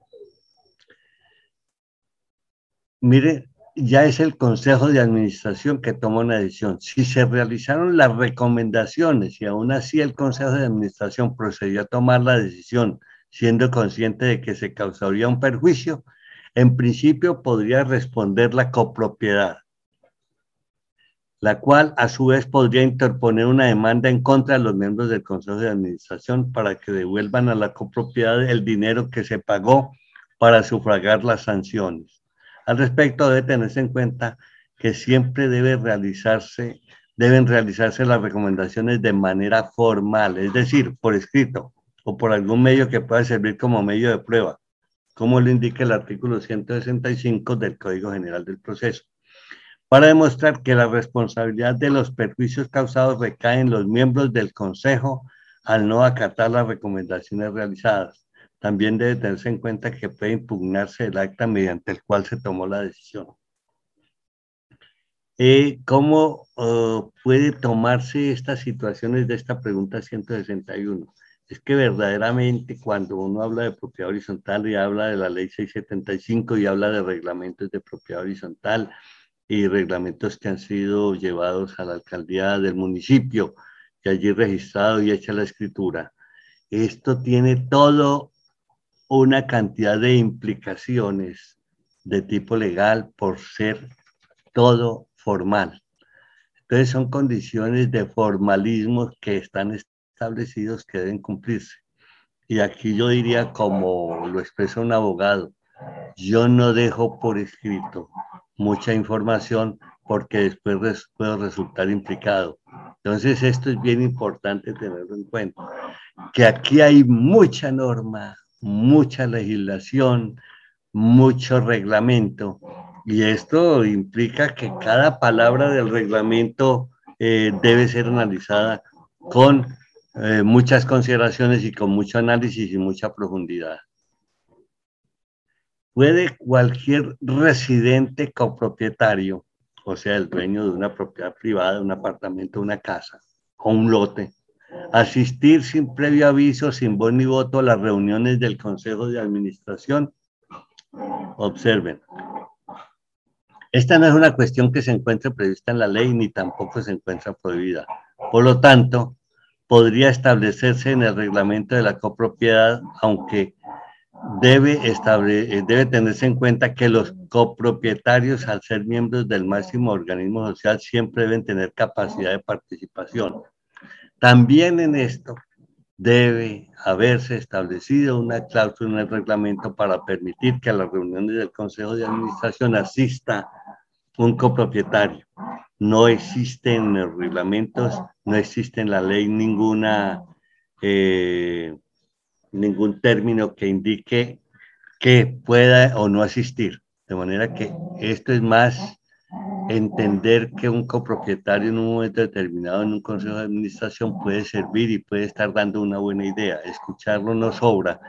Mire, ya es el Consejo de Administración que toma una decisión. Si se realizaron las recomendaciones y aún así el Consejo de Administración procedió a tomar la decisión siendo consciente de que se causaría un perjuicio, en principio podría responder la copropiedad, la cual a su vez podría interponer una demanda en contra de los miembros del Consejo de Administración para que devuelvan a la copropiedad el dinero que se pagó para sufragar las sanciones. Al respecto, debe tenerse en cuenta que siempre debe deben realizarse las recomendaciones de manera formal, es decir, por escrito o por algún medio que pueda servir como medio de prueba, como lo indica el artículo 165 del Código General del Proceso, para demostrar que la responsabilidad de los perjuicios causados recae en los miembros del Consejo al no acatar las recomendaciones realizadas también debe tenerse en cuenta que puede impugnarse el acta mediante el cual se tomó la decisión. Eh, ¿Cómo uh, puede tomarse estas situaciones de esta pregunta 161? Es que verdaderamente cuando uno habla de propiedad horizontal y habla de la ley 675 y habla de reglamentos de propiedad horizontal y reglamentos que han sido llevados a la alcaldía del municipio y allí registrado y hecha la escritura, esto tiene todo una cantidad de implicaciones de tipo legal por ser todo formal. Entonces son condiciones de formalismo que están establecidos que deben cumplirse. Y aquí yo diría, como lo expresa un abogado, yo no dejo por escrito mucha información porque después puedo resultar implicado. Entonces esto es bien importante tenerlo en cuenta, que aquí hay mucha norma, mucha legislación, mucho reglamento. Y esto implica que cada palabra del reglamento eh, debe ser analizada con eh, muchas consideraciones y con mucho análisis y mucha profundidad. ¿Puede cualquier residente copropietario o sea, el dueño de una propiedad privada, un apartamento, una casa o un lote, asistir sin previo aviso, sin voz ni voto a las reuniones del Consejo de Administración. Observen, esta no es una cuestión que se encuentre prevista en la ley ni tampoco se encuentra prohibida. Por lo tanto, podría establecerse en el reglamento de la copropiedad, aunque debe, eh, debe tenerse en cuenta que los copropietarios, al ser miembros del máximo organismo social, siempre deben tener capacidad de participación. También en esto debe haberse establecido una cláusula en el reglamento para permitir que a las reuniones del Consejo de Administración asista un copropietario. No existe en los reglamentos, no existe en la ley ninguna, eh, ningún término que indique que pueda o no asistir. De manera que esto es más entender que un copropietario en un momento determinado en un consejo de administración puede servir y puede estar dando una buena idea. Escucharlo no sobra,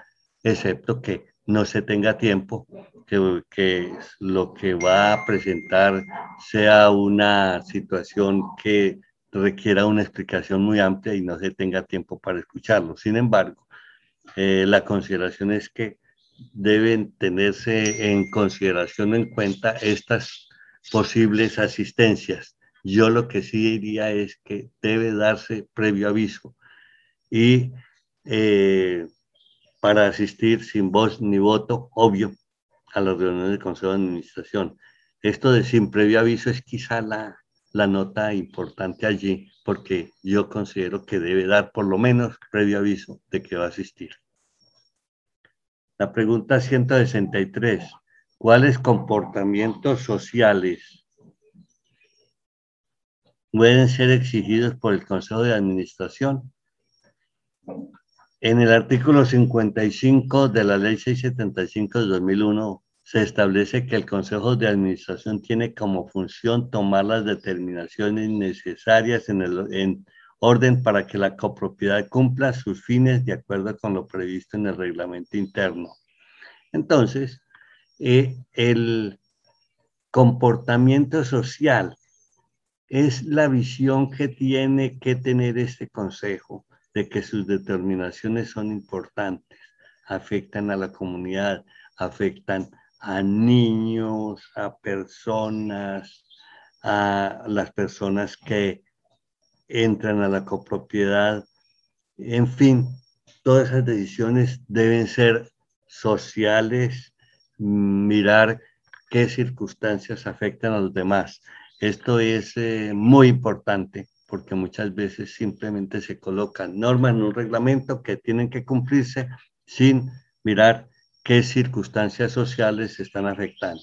excepto que no se tenga tiempo, que, que lo que va a presentar sea una situación que requiera una explicación muy amplia y no se tenga tiempo para escucharlo. Sin embargo, eh, la consideración es que deben tenerse en consideración en cuenta estas posibles asistencias. Yo lo que sí diría es que debe darse previo aviso y eh, para asistir sin voz ni voto, obvio, a las reuniones del Consejo de Administración. Esto de sin previo aviso es quizá la, la nota importante allí, porque yo considero que debe dar por lo menos previo aviso de que va a asistir. La pregunta 163. ¿Cuáles comportamientos sociales pueden ser exigidos por el Consejo de Administración? En el artículo 55 de la Ley 675 de 2001 se establece que el Consejo de Administración tiene como función tomar las determinaciones necesarias en, el, en orden para que la copropiedad cumpla sus fines de acuerdo con lo previsto en el reglamento interno. Entonces, eh, el comportamiento social es la visión que tiene que tener este Consejo de que sus determinaciones son importantes, afectan a la comunidad, afectan a niños, a personas, a las personas que entran a la copropiedad, en fin, todas esas decisiones deben ser sociales, mirar qué circunstancias afectan a los demás. Esto es eh, muy importante porque muchas veces simplemente se colocan normas en un reglamento que tienen que cumplirse sin mirar qué circunstancias sociales están afectando.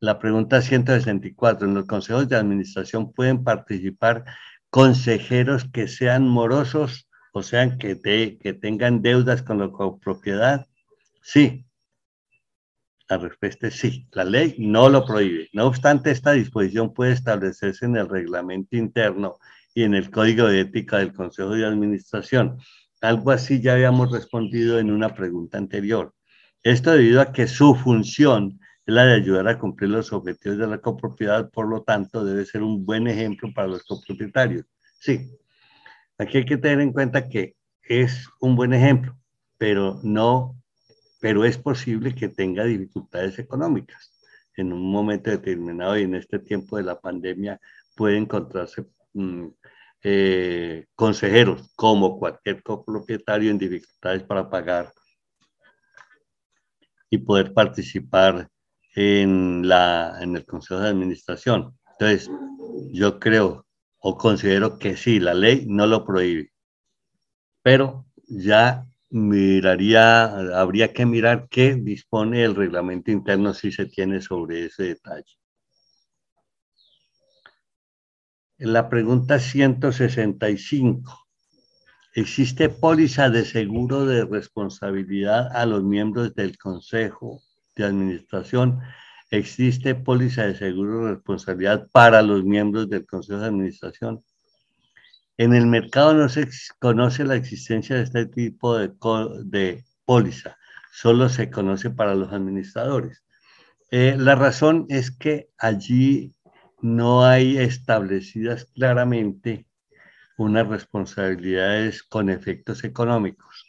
La pregunta 164. En los consejos de administración pueden participar consejeros que sean morosos, o sea, que, tengan deudas con la copropiedad. Sí, la respuesta es sí, la ley no lo prohíbe. No obstante, esta disposición puede establecerse en el reglamento interno y en el código de ética del Consejo de Administración. Algo así ya habíamos respondido en una pregunta anterior. Esto debido a que su función es la de ayudar a cumplir los objetivos de la copropiedad, por lo tanto, debe ser un buen ejemplo para los copropietarios. Sí, aquí hay que tener en cuenta que es un buen ejemplo, pero no pero es posible que tenga dificultades económicas. En un momento determinado y en este tiempo de la pandemia puede encontrarse mm, eh, consejeros, como cualquier copropietario, en dificultades para pagar y poder participar en, la, en el Consejo de Administración. Entonces, yo creo o considero que sí, la ley no lo prohíbe, pero ya miraría, habría que mirar qué dispone el reglamento interno si se tiene sobre ese detalle. En la pregunta 165. ¿Existe póliza de seguro de responsabilidad a los miembros del Consejo de Administración? ¿Existe póliza de seguro de responsabilidad para los miembros del Consejo de Administración? En el mercado no se conoce la existencia de este tipo de, de póliza, solo se conoce para los administradores. Eh, la razón es que allí no hay establecidas claramente unas responsabilidades con efectos económicos,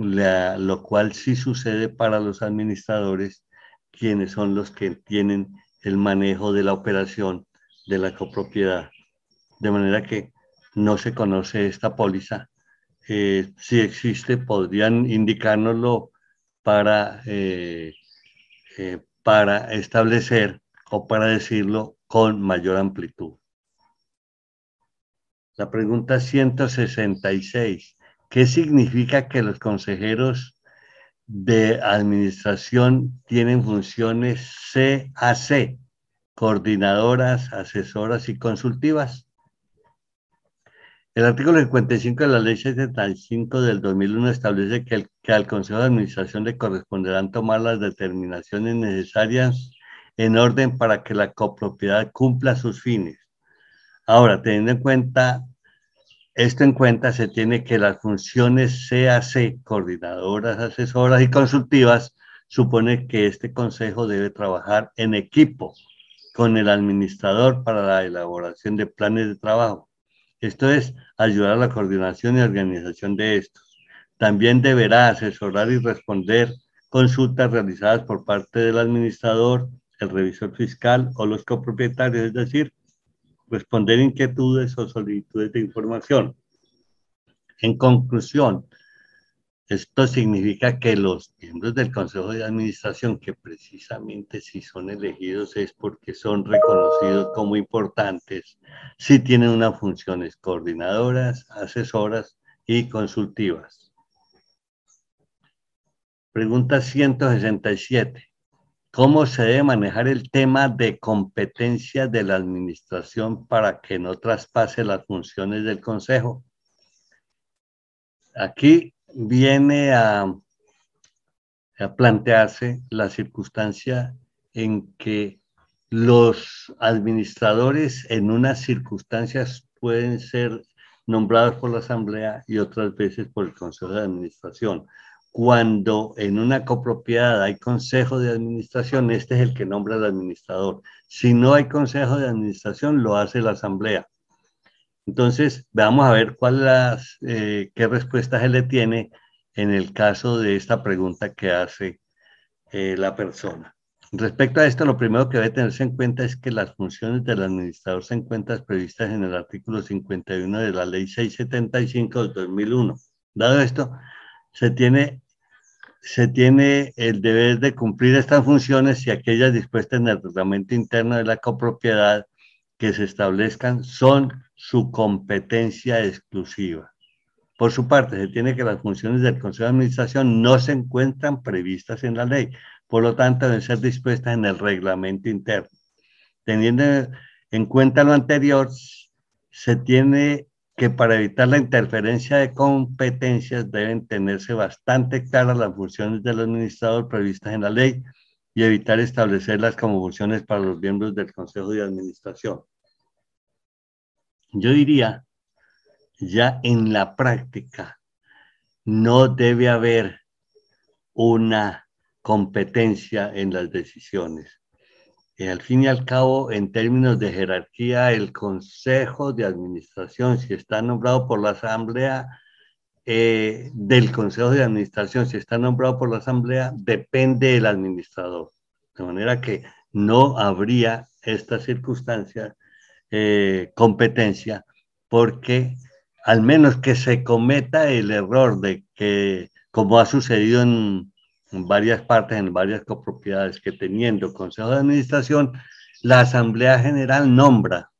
lo cual sí sucede para los administradores, quienes son los que tienen el manejo de la operación de la copropiedad. De manera que no se conoce esta póliza. Eh, si existe, podrían indicárnoslo para, eh, eh, para establecer o para decirlo con mayor amplitud. La pregunta 166. ¿Qué significa que los consejeros de administración tienen funciones CAC, coordinadoras, asesoras y consultivas? El artículo 55 de la Ley 75 del 2001 establece que, que al Consejo de Administración le corresponderán tomar las determinaciones necesarias en orden para que la copropiedad cumpla sus fines. Ahora, teniendo en cuenta esto en cuenta, se tiene que las funciones CAC, coordinadoras, asesoras y consultivas, supone que este consejo debe trabajar en equipo con el administrador para la elaboración de planes de trabajo. Esto es ayudar a la coordinación y organización de estos. También deberá asesorar y responder consultas realizadas por parte del administrador, el revisor fiscal o los copropietarios, es decir, responder inquietudes o solicitudes de información. En conclusión, esto significa que los miembros del Consejo de Administración, que precisamente si son elegidos es porque son reconocidos como importantes, sí tienen unas funciones coordinadoras, asesoras y consultivas. Pregunta 167. ¿Cómo se debe manejar el tema de competencia de la administración para que no traspase las funciones del Consejo? Aquí viene a, a plantearse la circunstancia en que los administradores en unas circunstancias pueden ser nombrados por la Asamblea y otras veces por el Consejo de Administración cuando en una copropiedad hay consejo de administración, este es el que nombra al administrador. Si no hay consejo de administración, lo hace la asamblea. Entonces, vamos a ver cuál las, eh, qué respuesta se le tiene en el caso de esta pregunta que hace eh, la persona. Respecto a esto, lo primero que debe tenerse en cuenta es que las funciones del administrador se encuentran previstas en el artículo 51 de la Ley 675 de 2001. Dado esto, se tiene, se tiene el deber de cumplir estas funciones y aquellas dispuestas en el reglamento interno de la copropiedad que se establezcan son su competencia exclusiva. Por su parte, se tiene que las funciones del Consejo de Administración no se encuentran previstas en la ley, por lo tanto deben ser dispuestas en el reglamento interno. Teniendo en cuenta lo anterior, se tiene que para evitar la interferencia de competencias deben tenerse bastante claras las funciones del administrador previstas en la ley y evitar establecerlas como funciones para los miembros del Consejo de Administración. Yo diría, ya en la práctica, no debe haber una competencia en las decisiones al fin y al cabo, en términos de jerarquía, el Consejo de Administración, si está nombrado por la Asamblea, eh, del Consejo de Administración, si está nombrado por la Asamblea, depende del administrador. De manera que no habría esta circunstancia, eh, competencia, porque al menos que se cometa el error de que, como ha sucedido en en varias partes, en varias copropiedades, que teniendo consejo de administración, la Asamblea General nombra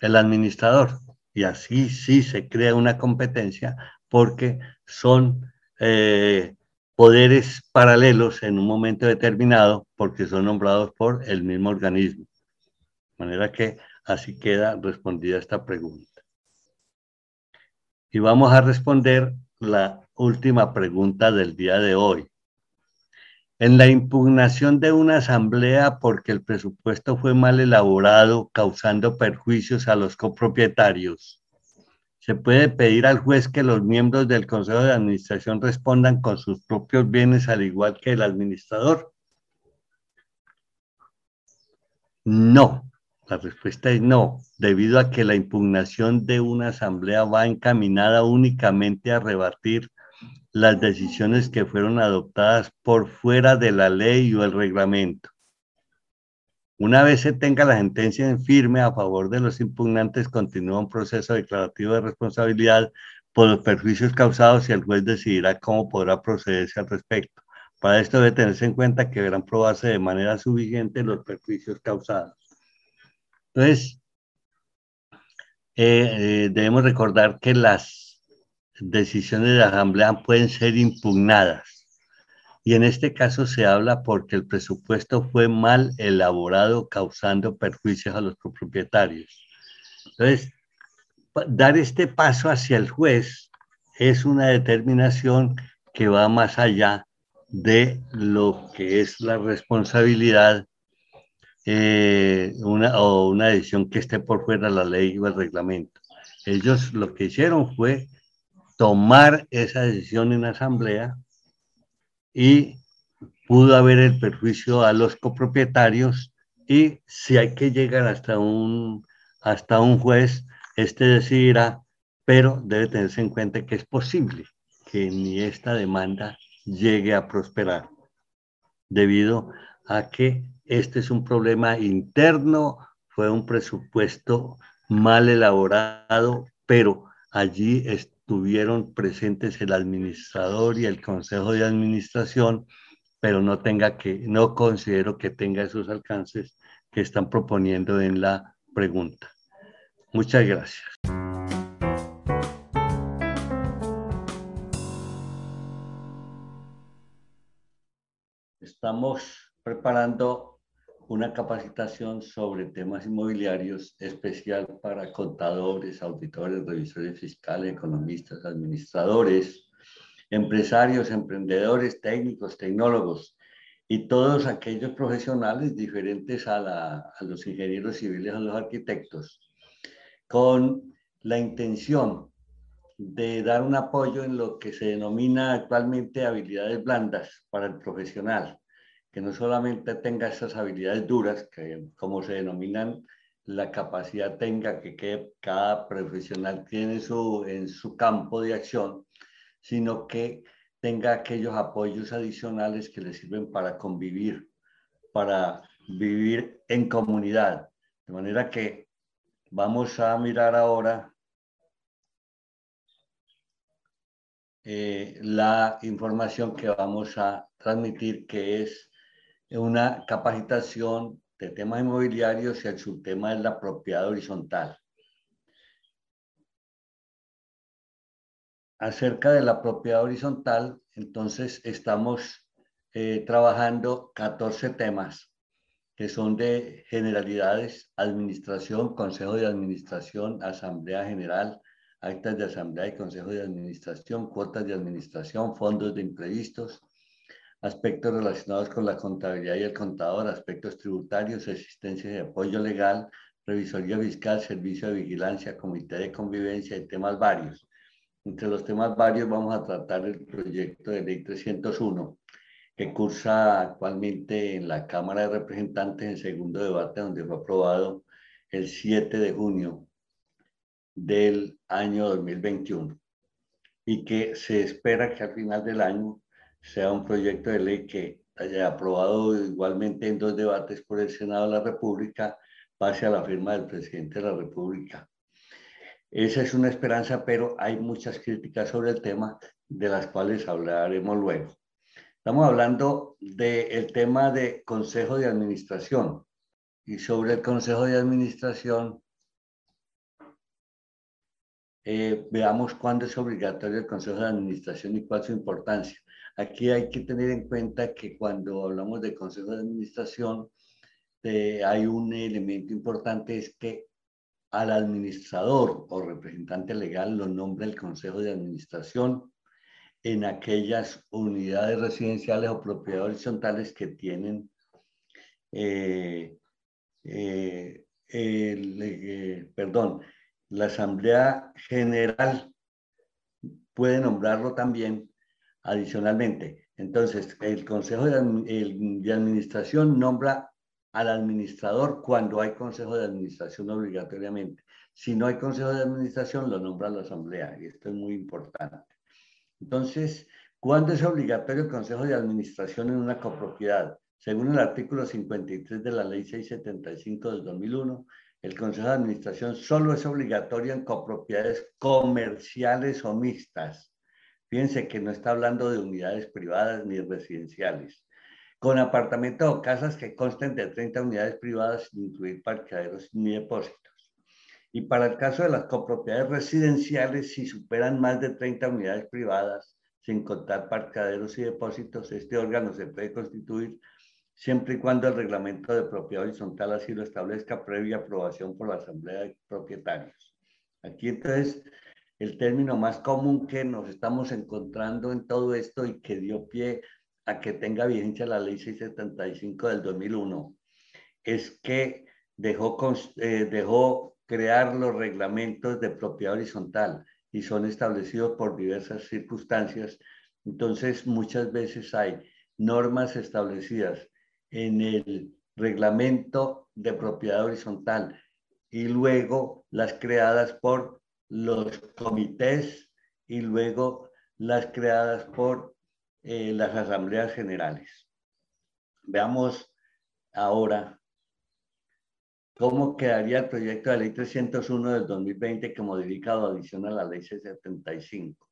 el administrador y así sí se crea una competencia porque son eh, poderes paralelos en un momento determinado porque son nombrados por el mismo organismo. De manera que así queda respondida esta pregunta. Y vamos a responder la última pregunta del día de hoy en la impugnación de una asamblea porque el presupuesto fue mal elaborado, causando perjuicios a los copropietarios. Se puede pedir al juez que los miembros del Consejo de Administración respondan con sus propios bienes al igual que el administrador. No, la respuesta es no, debido a que la impugnación de una asamblea va encaminada únicamente a rebatir las decisiones que fueron adoptadas por fuera de la ley o el reglamento. Una vez se tenga la sentencia en firme a favor de los impugnantes, continúa un proceso declarativo de responsabilidad por los perjuicios causados y el juez decidirá cómo podrá procederse al respecto. Para esto debe tenerse en cuenta que deberán probarse de manera suficiente los perjuicios causados. Entonces, eh, eh, debemos recordar que las decisiones de la Asamblea pueden ser impugnadas. Y en este caso se habla porque el presupuesto fue mal elaborado, causando perjuicios a los copropietarios. Entonces, dar este paso hacia el juez es una determinación que va más allá de lo que es la responsabilidad eh, una, o una decisión que esté por fuera de la ley o el reglamento. Ellos lo que hicieron fue tomar esa decisión en asamblea y pudo haber el perjuicio a los copropietarios y si hay que llegar hasta un, hasta un juez, este decidirá, pero debe tenerse en cuenta que es posible que ni esta demanda llegue a prosperar, debido a que este es un problema interno, fue un presupuesto mal elaborado, pero allí estuvieron presentes el administrador y el consejo de administración, pero no tenga que, no considero que tenga esos alcances que están proponiendo en la pregunta. Muchas gracias. Estamos preparando una capacitación sobre temas inmobiliarios especial para contadores, auditores, revisores fiscales, economistas, administradores, empresarios, emprendedores, técnicos, tecnólogos y todos aquellos profesionales diferentes a, a los ingenieros civiles, a los arquitectos, con la intención de dar un apoyo en lo que se denomina actualmente habilidades blandas para el profesional que no solamente tenga esas habilidades duras, que como se denominan, la capacidad tenga que, cada profesional tiene su, en su campo de acción, sino que tenga aquellos apoyos adicionales que le sirven para convivir, para vivir en comunidad. De manera que vamos a mirar ahora eh, la información que vamos a transmitir, que es una capacitación de temas inmobiliarios y el subtema es la propiedad horizontal. Acerca de la propiedad horizontal, entonces estamos eh, trabajando 14 temas que son de generalidades, administración, consejo de administración, asamblea general, actas de asamblea y consejo de administración, cuotas de administración, fondos de imprevistos, aspectos relacionados con la contabilidad y el contador, aspectos tributarios, existencia de apoyo legal, revisoría fiscal, servicio de vigilancia, comité de convivencia y temas varios. Entre los temas varios vamos a tratar el proyecto de ley 301, que cursa actualmente en la Cámara de Representantes en segundo debate, donde fue aprobado el 7 de junio del año 2021 y que se espera que al final del año sea un proyecto de ley que haya aprobado igualmente en dos debates por el Senado de la República, pase a la firma del presidente de la República. Esa es una esperanza, pero hay muchas críticas sobre el tema, de las cuales hablaremos luego. Estamos hablando del tema de Consejo de Administración. Y sobre el Consejo de Administración, eh, veamos cuándo es obligatorio el Consejo de Administración y cuál es su importancia. Aquí hay que tener en cuenta que cuando hablamos de consejo de administración, eh, hay un elemento importante, es que al administrador o representante legal lo nombra el consejo de administración en aquellas unidades residenciales o propiedades horizontales que tienen eh, eh, perdón, la Asamblea General. Puede nombrarlo también Adicionalmente, entonces, el Consejo de, Administración nombra al administrador cuando hay consejo de administración obligatoriamente. Si no hay consejo de administración, lo nombra la asamblea y esto es muy importante. Entonces, ¿cuándo es obligatorio el consejo de administración en una copropiedad? Según el artículo 53 de la ley 675 del 2001, el consejo de administración solo es obligatorio en copropiedades comerciales o mixtas. Fíjense que no está hablando de unidades privadas ni residenciales con apartamentos o casas que consten de 30 unidades privadas sin incluir parqueaderos ni depósitos. Y para el caso de las copropiedades residenciales, si superan más de 30 unidades privadas, sin contar parqueaderos y depósitos, este órgano se puede constituir siempre y cuando el reglamento de propiedad horizontal así lo establezca previa aprobación por la Asamblea de Propietarios. Aquí entonces el término más común que nos estamos encontrando en todo esto y que dio pie a que tenga vigencia la ley 675 del 2001 es que dejó, eh, dejó crear los reglamentos de propiedad horizontal y son establecidos por diversas circunstancias. Entonces, muchas veces hay normas establecidas en el reglamento de propiedad horizontal y luego las creadas por los comités y luego las creadas por eh, las asambleas generales. Veamos ahora cómo quedaría el proyecto de ley 301 del 2020 que modifica o adiciona a la ley 675.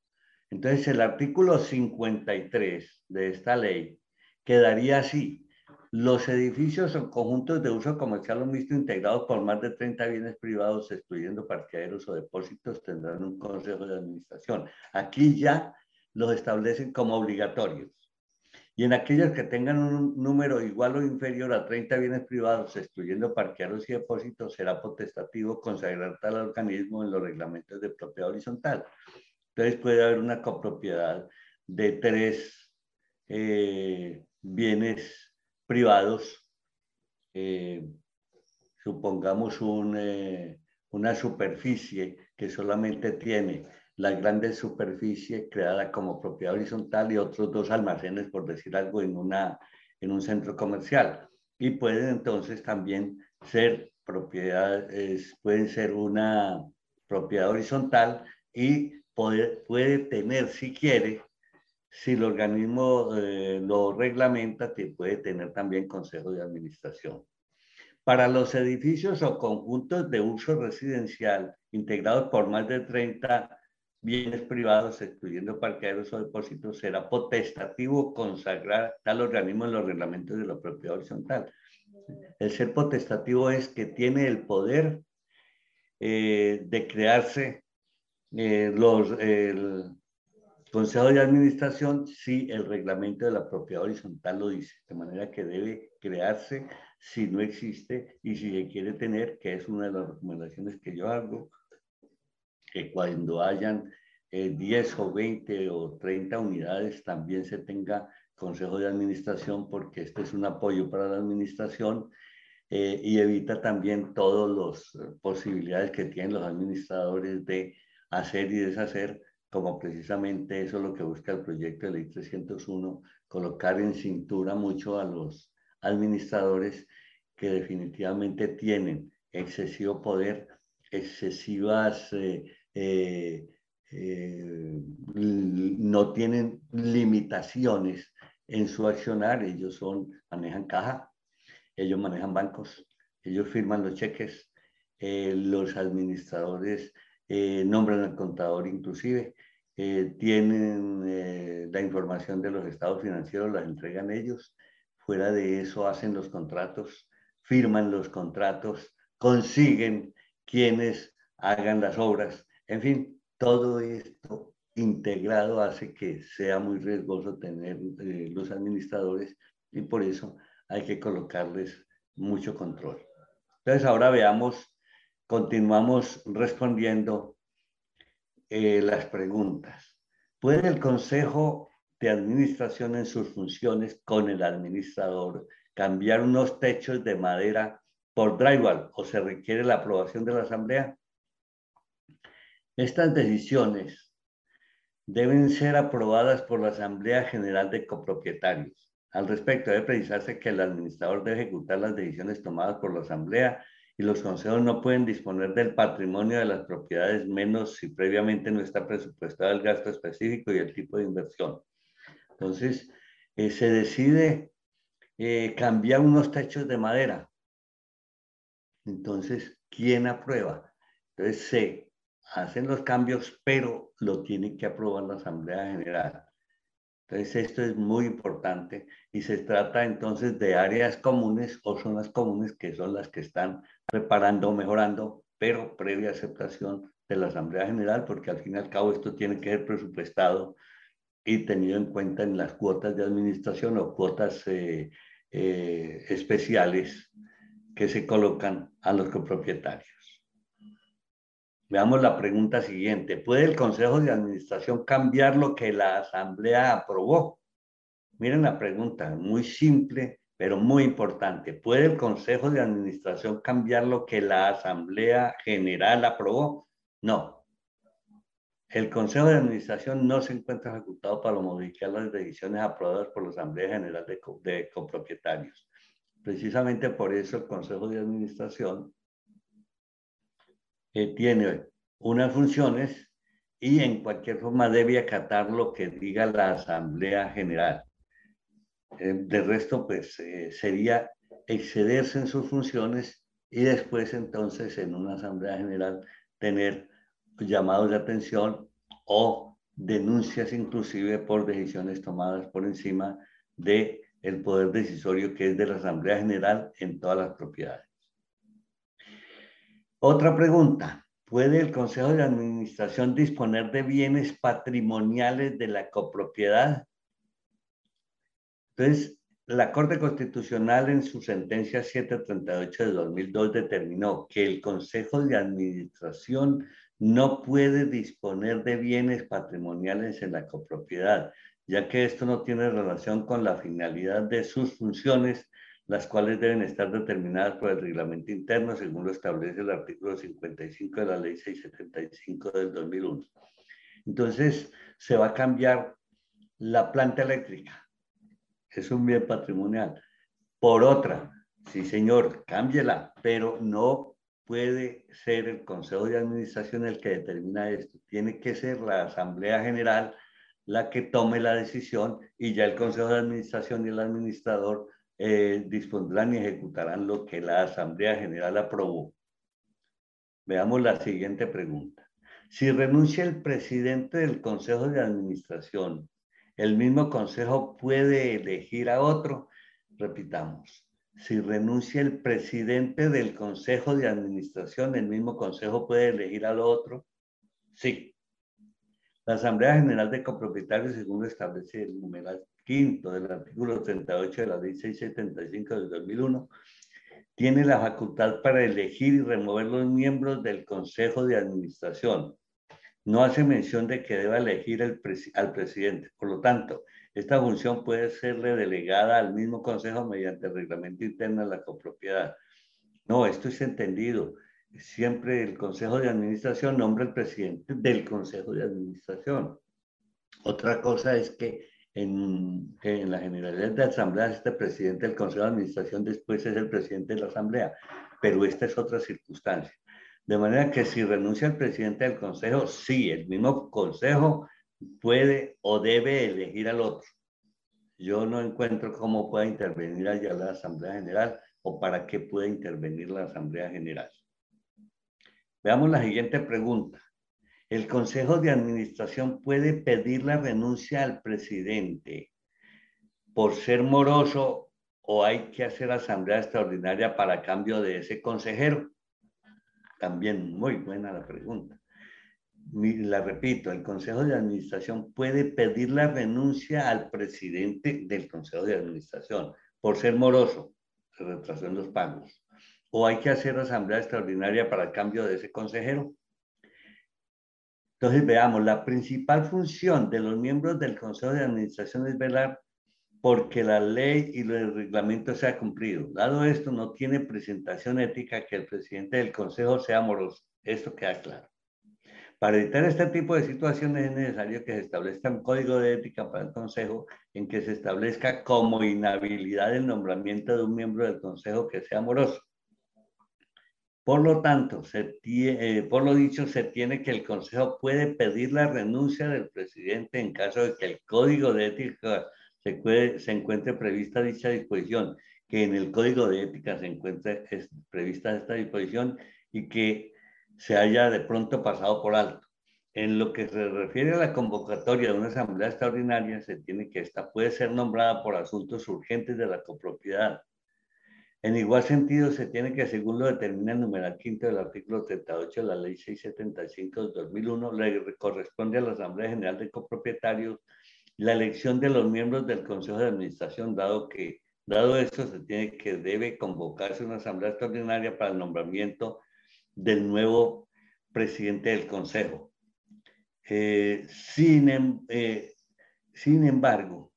Entonces, el artículo 53 de esta ley quedaría así. Los edificios o conjuntos de uso comercial o mixto integrados por más de 30 bienes privados, excluyendo parqueaderos o depósitos, tendrán un consejo de administración. Aquí ya los establecen como obligatorios. Y en aquellos que tengan un número igual o inferior a 30 bienes privados, excluyendo parqueados y depósitos, será potestativo consagrar tal organismo en los reglamentos de propiedad horizontal. Entonces puede haber una copropiedad de tres eh, bienes privados, eh, supongamos un, eh, una superficie que solamente tiene la grande superficie creada como propiedad horizontal y otros dos almacenes, por decir algo, en, una, en un centro comercial. Y pueden entonces también ser propiedades, pueden ser una propiedad horizontal y puede, puede tener, si quiere, si el organismo eh, lo reglamenta, que puede tener también consejo de administración. Para los edificios o conjuntos de uso residencial integrados por más de 30 bienes privados, excluyendo parqueaderos o depósitos, será potestativo consagrar tal organismo en los reglamentos de la propiedad horizontal. El ser potestativo es que tiene el poder eh, de crearse eh, los, Consejo de Administración si el reglamento de la propiedad horizontal lo dice, de manera que debe crearse si no existe y si se quiere tener, que es una de las recomendaciones que yo hago, que cuando hayan 10 eh, o 20 o 30 unidades también se tenga consejo de administración porque este es un apoyo para la administración eh, y evita también todas las eh, posibilidades que tienen los administradores de hacer y deshacer, como precisamente eso es lo que busca el proyecto de ley 301, colocar en cintura mucho a los administradores que definitivamente tienen excesivo poder, excesivas eh, eh, no tienen limitaciones en su accionar, ellos son, manejan caja, ellos manejan bancos, ellos firman los cheques, eh, los administradores nombran al contador inclusive, tienen la información de los estados financieros, las entregan ellos, fuera de eso hacen los contratos, firman los contratos, consiguen quienes hagan las obras, en fin, todo esto integrado hace que sea muy riesgoso tener eh, los administradores y por eso hay que colocarles mucho control. Entonces ahora veamos, continuamos respondiendo eh, las preguntas. ¿Puede el Consejo de Administración en sus funciones con el administrador cambiar unos techos de madera por drywall o se requiere la aprobación de la Asamblea? Estas decisiones deben ser aprobadas por la Asamblea General de Copropietarios Al respecto, debe precisarse que el administrador debe ejecutar las decisiones tomadas por la Asamblea y los consejos no pueden disponer del patrimonio de las propiedades menos si previamente no está presupuestado el gasto específico y el tipo de inversión. Entonces, eh, se decide eh, cambiar unos techos de madera. Entonces, ¿quién aprueba? Entonces, se hacen los cambios, pero lo tiene que aprobar la Asamblea General. Entonces, esto es muy importante y se trata entonces de áreas comunes o zonas comunes que son las que están preparando, mejorando, pero previa aceptación de la Asamblea General, porque al fin y al cabo esto tiene que ser presupuestado y tenido en cuenta en las cuotas de administración o cuotas eh, eh, especiales que se colocan a los copropietarios. Veamos la pregunta siguiente. ¿Puede el Consejo de Administración cambiar lo que la Asamblea aprobó? Miren la pregunta, muy simple, pero muy importante. ¿Puede el Consejo de Administración cambiar lo que la Asamblea General aprobó? No. El Consejo de Administración no se encuentra ejecutado para modificar las decisiones aprobadas por la Asamblea General de, de Copropietarios. Precisamente por eso el Consejo de Administración tiene unas funciones y en cualquier forma debe acatar lo que diga la Asamblea General. Eh, de resto, pues eh, sería excederse en sus funciones y después entonces en una Asamblea General tener llamados de atención o denuncias inclusive por decisiones tomadas por encima de poder decisorio que es de la Asamblea General en todas las propiedades. Otra pregunta. ¿Puede el Consejo de Administración disponer de bienes patrimoniales de la copropiedad? Entonces, la Corte Constitucional en su sentencia 738 de 2002 determinó que el Consejo de Administración no puede disponer de bienes patrimoniales en la copropiedad, ya que esto no tiene relación con la finalidad de sus funciones las cuales deben estar determinadas por el reglamento interno según lo establece el artículo 55 de la ley 675 del 2001. Entonces, se va a cambiar la planta eléctrica. Es un bien patrimonial. Por otra, sí señor, cámbiela, pero no puede ser el Consejo de Administración el que determina esto. Tiene que ser la Asamblea General la que tome la decisión y ya el Consejo de Administración y el administrador eh, dispondrán y ejecutarán lo que la Asamblea General aprobó. Veamos la siguiente pregunta. Si renuncia el presidente del Consejo de Administración, ¿el mismo Consejo puede elegir a otro? Repitamos. Si renuncia el presidente del Consejo de Administración, ¿el mismo Consejo puede elegir al otro? Sí. La Asamblea General de Copropietarios, según lo establece el numeral quinto del artículo 38 de la ley 675 del 2001, tiene la facultad para elegir y remover los miembros del Consejo de Administración. No hace mención de que deba elegir el al presidente. Por lo tanto, esta función puede serle delegada al mismo Consejo mediante el reglamento interno de la copropiedad. No, esto es entendido. Siempre el Consejo de Administración nombra al presidente del Consejo de Administración. Otra cosa es que en, en la generalidad de asamblea este presidente del Consejo de Administración, después es el presidente de la asamblea, pero esta es otra circunstancia. De manera que si renuncia el presidente del consejo, sí, el mismo consejo puede o debe elegir al otro. Yo no encuentro cómo pueda intervenir allá la Asamblea General o para qué puede intervenir la Asamblea General. Veamos la siguiente pregunta. El Consejo de Administración puede pedir la renuncia al presidente por ser moroso o hay que hacer asamblea extraordinaria para cambio de ese consejero. También muy buena la pregunta. La repito, el Consejo de Administración puede pedir la renuncia al presidente del Consejo de Administración por ser moroso, se retrasó en los pagos. O hay que hacer asamblea extraordinaria para cambio de ese consejero. Entonces, veamos, la principal función de los miembros del Consejo de Administración es velar porque la ley y el reglamento sea cumplido. Dado esto, no tiene presentación ética que el presidente del Consejo sea amoroso. Esto queda claro. Para evitar este tipo de situaciones es necesario que se establezca un código de ética para el Consejo en que se establezca como inhabilidad el nombramiento de un miembro del Consejo que sea moroso. Por lo tanto, se eh, por lo dicho, se tiene que el Consejo puede pedir la renuncia del presidente en caso de que el Código de Ética se, se encuentre prevista dicha disposición, que en el Código de Ética se encuentre prevista esta disposición y que se haya de pronto pasado por alto. En lo que se refiere a la convocatoria de una asamblea extraordinaria, se tiene que esta puede ser nombrada por asuntos urgentes de la copropiedad en igual sentido, se tiene que, según lo determina el numeral quinto del artículo 38 de la Ley 675 de 2001, le corresponde a la Asamblea General de Copropietarios la elección de los miembros del Consejo de Administración, dado que, dado esto, se tiene que debe convocarse una Asamblea Extraordinaria para el nombramiento del nuevo presidente del Consejo. Eh, sin, em, eh, sin embargo,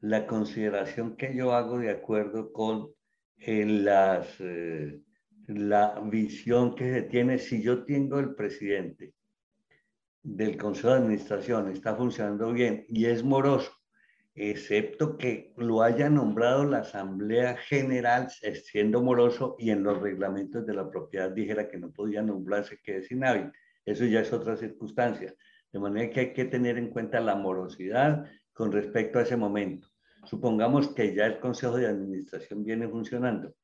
la consideración que yo hago de acuerdo con en eh, la visión que se tiene. Si yo tengo el presidente del Consejo de Administración, está funcionando bien y es moroso, excepto que lo haya nombrado la Asamblea General siendo moroso y en los reglamentos de la propiedad dijera que no podía nombrarse que es inhábil. Eso ya es otra circunstancia. De manera que hay que tener en cuenta la morosidad con respecto a ese momento. Supongamos que ya el Consejo de Administración viene funcionando,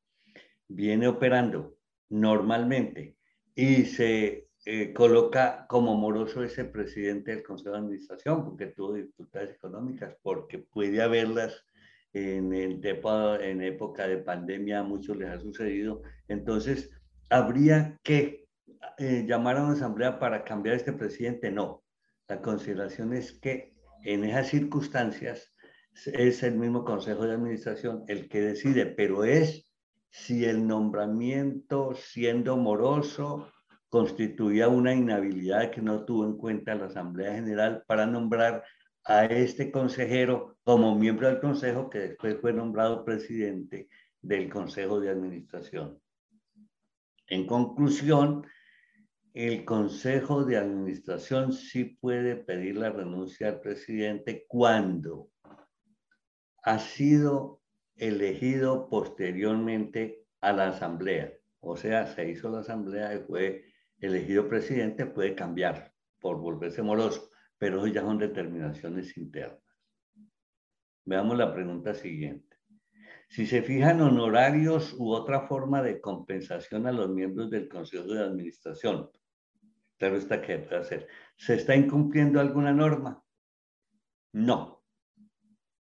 viene operando normalmente y se eh, coloca como moroso ese presidente del Consejo de Administración porque tuvo dificultades económicas, porque puede haberlas en, el, en época de pandemia, a muchos les ha sucedido. Entonces, ¿habría que eh, llamar a una asamblea para cambiar este presidente? No. La consideración es que en esas circunstancias es el mismo Consejo de Administración el que decide, pero es si el nombramiento, siendo moroso, constituía una inhabilidad que no tuvo en cuenta la Asamblea General para nombrar a este consejero como miembro del Consejo que después fue nombrado presidente del Consejo de Administración. En conclusión, el Consejo de Administración sí puede pedir la renuncia al presidente cuando ha sido elegido posteriormente a la asamblea. O sea, se hizo la asamblea y fue elegido presidente, puede cambiar por volverse moroso, pero ya son determinaciones internas. Veamos la pregunta siguiente. Si se fijan honorarios u otra forma de compensación a los miembros del Consejo de Administración, claro está que puede hacer. ¿Se está incumpliendo alguna norma? No,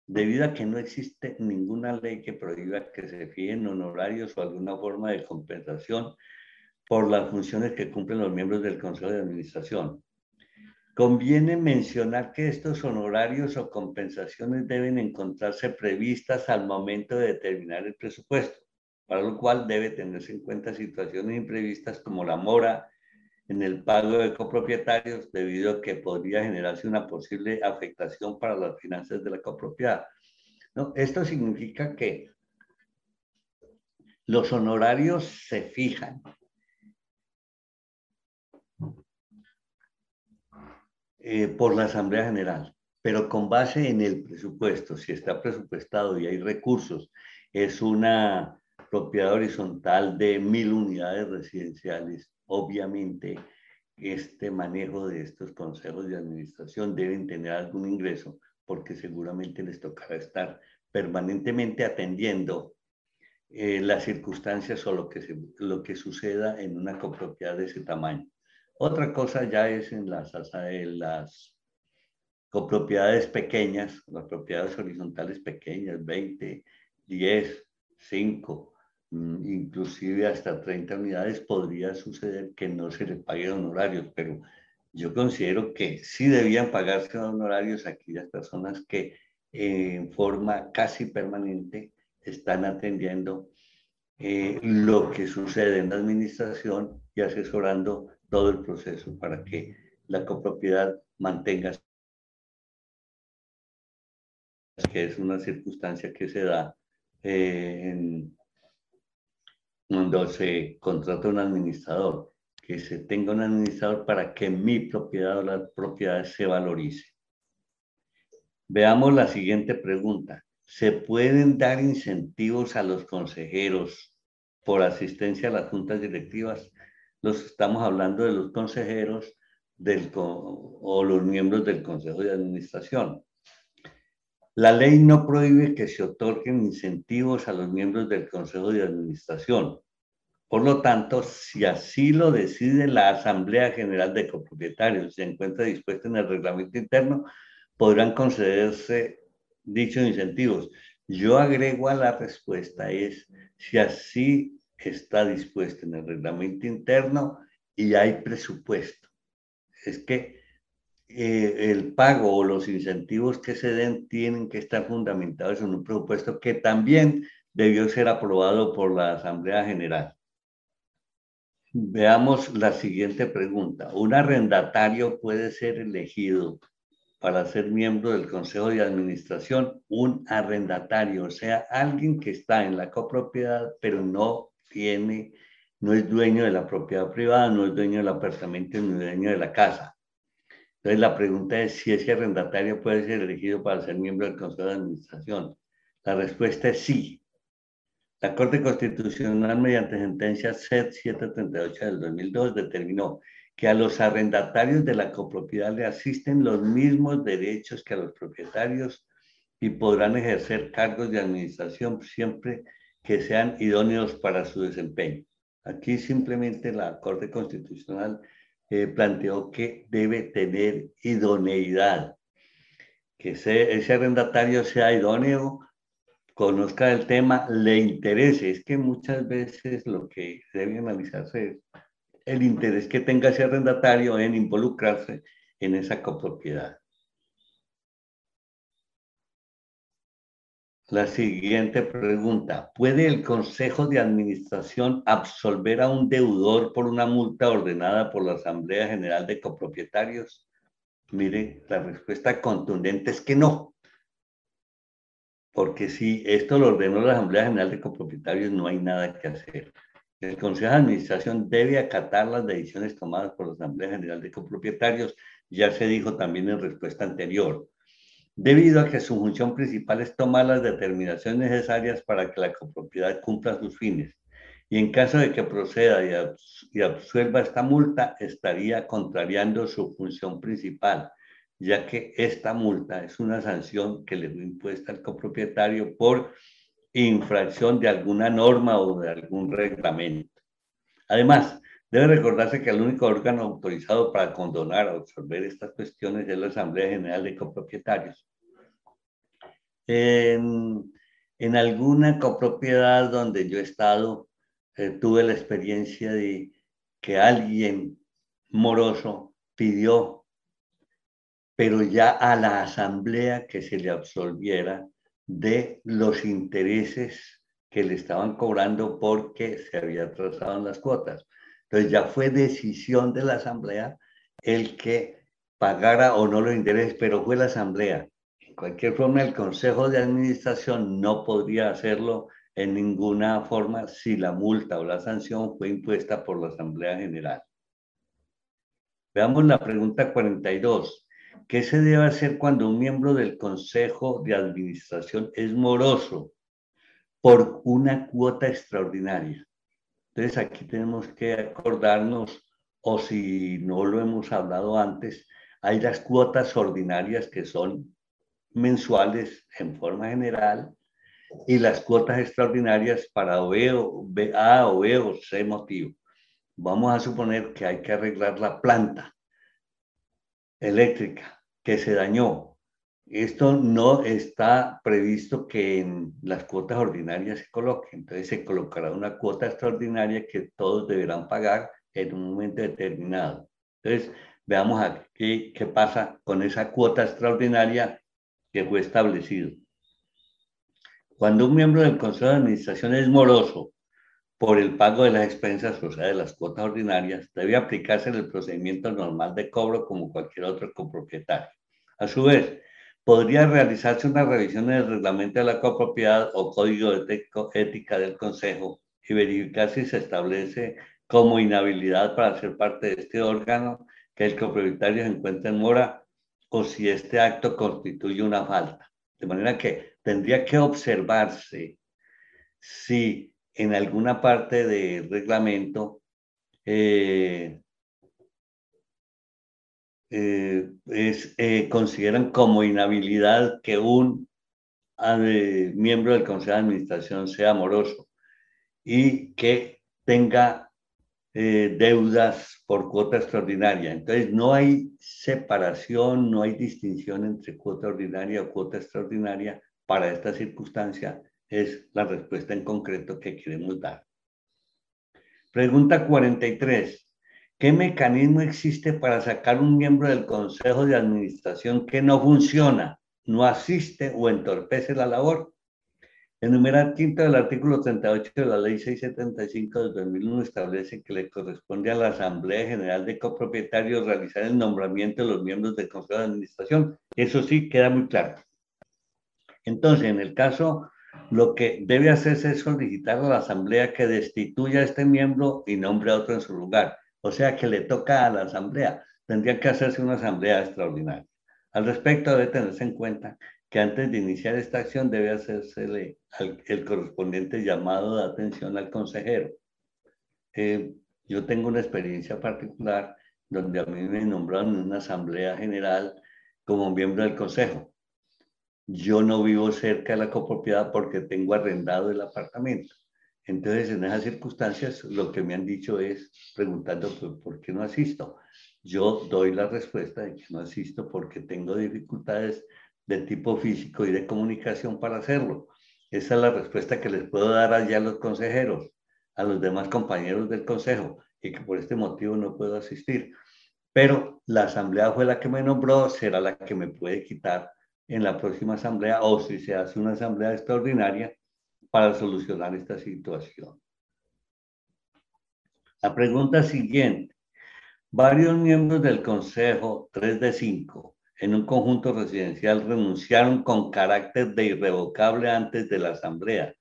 debido a que no existe ninguna ley que prohíba que se fijen honorarios o alguna forma de compensación por las funciones que cumplen los miembros del Consejo de Administración. Conviene mencionar que estos honorarios o compensaciones deben encontrarse previstas al momento de determinar el presupuesto, para lo cual debe tenerse en cuenta situaciones imprevistas como la mora, en el pago de copropietarios debido a que podría generarse una posible afectación para las finanzas de la copropiedad. ¿No? Esto significa que los honorarios se fijan eh, por la Asamblea General, pero con base en el presupuesto. Si está presupuestado y hay recursos, es una propiedad horizontal de mil unidades residenciales obviamente este manejo de estos consejos de administración deben tener algún ingreso porque seguramente les tocará estar permanentemente atendiendo eh, las circunstancias o lo que, lo que suceda en una copropiedad de ese tamaño. Otra cosa ya es en las, en las copropiedades pequeñas, las propiedades horizontales pequeñas, 20, 10, 5, Mm, inclusive hasta 30 unidades, podría suceder que no se les pague honorarios, pero yo considero que sí debían pagarse honorarios a aquellas personas que en forma casi permanente están atendiendo eh, lo que sucede en la administración y asesorando todo el proceso para que la copropiedad mantenga que es una circunstancia que se da eh, en, cuando se contrata un administrador, que se tenga un administrador para que mi propiedad o la propiedad se valorice. Veamos la siguiente pregunta. ¿Se pueden dar incentivos a los consejeros por asistencia a las juntas directivas? Los estamos hablando de los consejeros del, o los miembros del Consejo de Administración. La ley no prohíbe que se otorguen incentivos a los miembros del Consejo de Administración. Por lo tanto, si así lo decide la Asamblea General de Copropietarios, se encuentra dispuesta en el reglamento interno, podrán concederse dichos incentivos. Yo agrego a la respuesta es si así está dispuesto en el reglamento interno y hay presupuesto. Es que eh, el pago o los incentivos que se den tienen que estar fundamentados en un presupuesto que también debió ser aprobado por la Asamblea General. Veamos la siguiente pregunta. ¿Un arrendatario puede ser elegido para ser miembro del Consejo de Administración? Un arrendatario, o sea, alguien que está en la copropiedad, pero no tiene, no es dueño de la propiedad privada, no es dueño del apartamento, no es dueño de la casa. Entonces, la pregunta es si ese arrendatario puede ser elegido para ser miembro del Consejo de Administración. La respuesta es sí. La Corte Constitucional, mediante sentencia CET 738 del 2002, determinó que a los arrendatarios de la copropiedad le asisten los mismos derechos que a los propietarios y podrán ejercer cargos de administración siempre que sean idóneos para su desempeño. Aquí simplemente la Corte Constitucional eh, planteó que debe tener idoneidad, que ese arrendatario sea idóneo conozca el tema, le interese. Es que muchas veces lo que debe analizarse es el interés que tenga ese arrendatario en involucrarse en esa copropiedad. La siguiente pregunta. ¿Puede el Consejo de Administración absolver a un deudor por una multa ordenada por la Asamblea General de Copropietarios? Mire, la respuesta contundente es que no. Porque si esto lo ordenó la Asamblea General de Copropietarios, no hay nada que hacer. El Consejo de Administración debe acatar las decisiones tomadas por la Asamblea General de Copropietarios, ya se dijo también en respuesta anterior, debido a que su función principal es tomar las determinaciones necesarias para que la copropiedad cumpla sus fines. Y en caso de que proceda y absuelva esta multa, estaría contrariando su función principal, ya que esta multa es una sanción que le fue impuesta al copropietario por infracción de alguna norma o de algún reglamento. Además, debe recordarse que el único órgano autorizado para condonar o absorber estas cuestiones es la Asamblea General de Copropietarios. En, alguna copropiedad donde yo he estado, eh, tuve la experiencia de que alguien moroso pidió pero ya a la asamblea que se le absolviera de los intereses que le estaban cobrando porque se había atrasado las cuotas. Entonces ya fue decisión de la asamblea el que pagara o no los intereses, pero fue la asamblea. Cualquier forma, el consejo de administración no podría hacerlo en ninguna forma si la multa o la sanción fue impuesta por la asamblea general. Veamos la pregunta 42. ¿Qué se debe hacer cuando un miembro del Consejo de Administración es moroso por una cuota extraordinaria? Entonces aquí tenemos que acordarnos, o si no lo hemos hablado antes, hay las cuotas ordinarias que son mensuales en forma general y las cuotas extraordinarias para OEO, A o B o C motivo. Vamos a suponer que hay que arreglar la planta eléctrica que se dañó. Esto no está previsto que en las cuotas ordinarias se coloque. Entonces se colocará una cuota extraordinaria que todos deberán pagar en un momento determinado. Entonces, veamos aquí qué pasa con esa cuota extraordinaria que fue establecido. Cuando un miembro del Consejo de Administración es moroso por el pago de las expensas, o sea, de las cuotas ordinarias, debe aplicarse el procedimiento normal de cobro como cualquier otro copropietario. A su vez, podría realizarse una revisión del reglamento de la copropiedad o código de ética del Consejo y verificar si se establece como inhabilidad para ser parte de este órgano, que el copropietario se encuentre en mora o si este acto constituye una falta. De manera que tendría que observarse si en alguna parte del reglamento eh, eh, eh, consideran como inhabilidad que un miembro del Consejo de Administración sea moroso y que tenga eh, deudas por cuota extraordinaria. Entonces, no hay separación, no hay distinción entre cuota ordinaria o cuota extraordinaria para esta circunstancia. Es la respuesta en concreto que queremos dar. Pregunta 43. ¿Qué mecanismo existe para sacar un miembro del Consejo de Administración que no funciona, no asiste o entorpece la labor? El quinto del artículo 38 de la Ley 675 de 2001 establece que le corresponde a la Asamblea General de Copropietarios realizar el nombramiento de los miembros del Consejo de Administración. Eso sí queda muy claro. Entonces, en el caso, lo que debe hacerse es solicitar a la Asamblea que destituya a este miembro y nombre a otro en su lugar. O sea, que le toca a la Asamblea. Tendría que hacerse una Asamblea extraordinaria. Al respecto, debe tenerse en cuenta que antes de iniciar esta acción debe hacerse el correspondiente llamado de atención al consejero. Eh, yo tengo una experiencia particular donde a mí me nombraron en una asamblea general como miembro del consejo. Yo no vivo cerca de la copropiedad porque tengo arrendado el apartamento. Entonces, en esas circunstancias, lo que me han dicho es preguntando por qué no asisto. Yo doy la respuesta de que no asisto porque tengo dificultades de tipo físico y de comunicación para hacerlo. Esa es la respuesta que les puedo dar allá a los consejeros, a los demás compañeros del consejo, y que por este motivo no puedo asistir. Pero la asamblea fue la que me nombró, será la que me puede quitar en la próxima asamblea o si se hace una asamblea extraordinaria para solucionar esta situación. La pregunta siguiente. Varios miembros del consejo, 3 de 5, en un conjunto residencial renunciaron con carácter de irrevocable antes de la asamblea.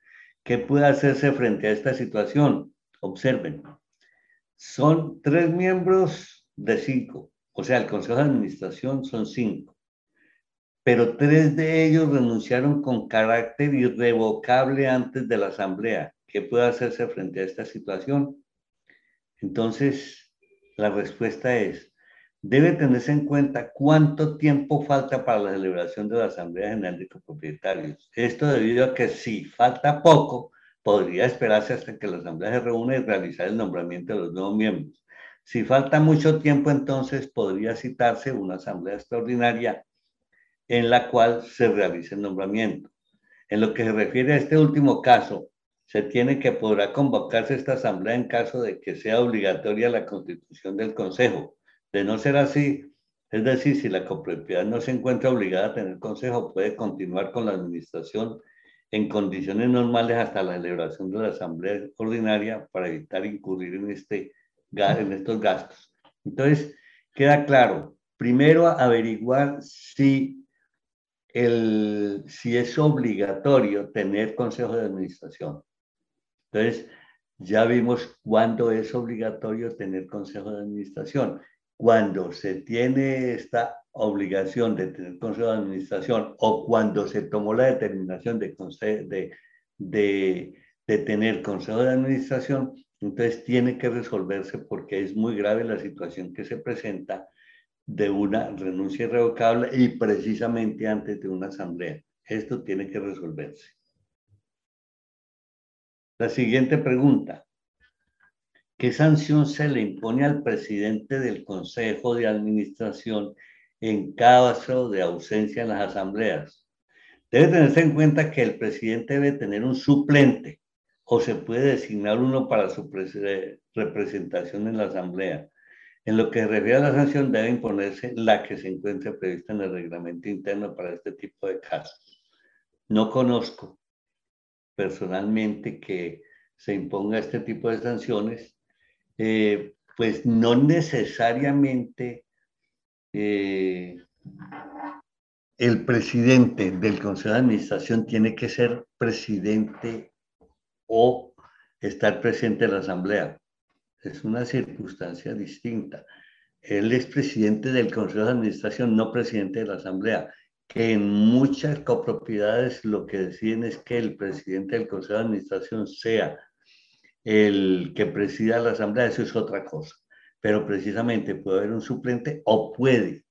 ¿Qué puede hacerse frente a esta situación? Observen, son tres miembros de cinco, o sea, el Consejo de Administración son cinco, pero tres de ellos renunciaron con carácter irrevocable antes de la asamblea. ¿Qué puede hacerse frente a esta situación? Entonces, la respuesta es, debe tenerse en cuenta cuánto tiempo falta para la celebración de la Asamblea General de Copropietarios. Esto debido a que si falta poco, podría esperarse hasta que la Asamblea se reúna y realizar el nombramiento de los nuevos miembros. Si falta mucho tiempo, entonces podría citarse una Asamblea Extraordinaria en la cual se realice el nombramiento. En lo que se refiere a este último caso, se tiene que podrá convocarse esta asamblea en caso de que sea obligatoria la constitución del Consejo de no ser así, es decir, si la copropiedad no se encuentra obligada a tener consejo, puede continuar con la administración en condiciones normales hasta la celebración de la asamblea ordinaria para evitar incurrir en, este, en estos gastos. Entonces, queda claro, primero averiguar si, el, si es obligatorio tener consejo de administración. Entonces, ya vimos cuándo es obligatorio tener consejo de administración cuando se tiene esta obligación de tener consejo de administración o cuando se tomó la determinación de, tener consejo de administración, entonces tiene que resolverse porque es muy grave la situación que se presenta de una renuncia irrevocable y precisamente antes de una asamblea. Esto tiene que resolverse. La siguiente pregunta. ¿Qué sanción se le impone al presidente del Consejo de Administración en caso de ausencia en las asambleas? Debe tenerse en cuenta que el presidente debe tener un suplente o se puede designar uno para su representación en la asamblea. En lo que se refiere a la sanción, debe imponerse la que se encuentre prevista en el reglamento interno para este tipo de casos. No conozco personalmente que se imponga este tipo de sanciones eh, pues no necesariamente eh, el presidente del Consejo de Administración tiene que ser presidente o estar presente en la Asamblea. es una circunstancia distinta. Él es presidente del Consejo de Administración, no presidente de la Asamblea, que en muchas copropiedades lo que deciden es que el presidente del Consejo de Administración sea el que presida la Asamblea, eso es otra cosa. Pero precisamente puede haber un suplente o puede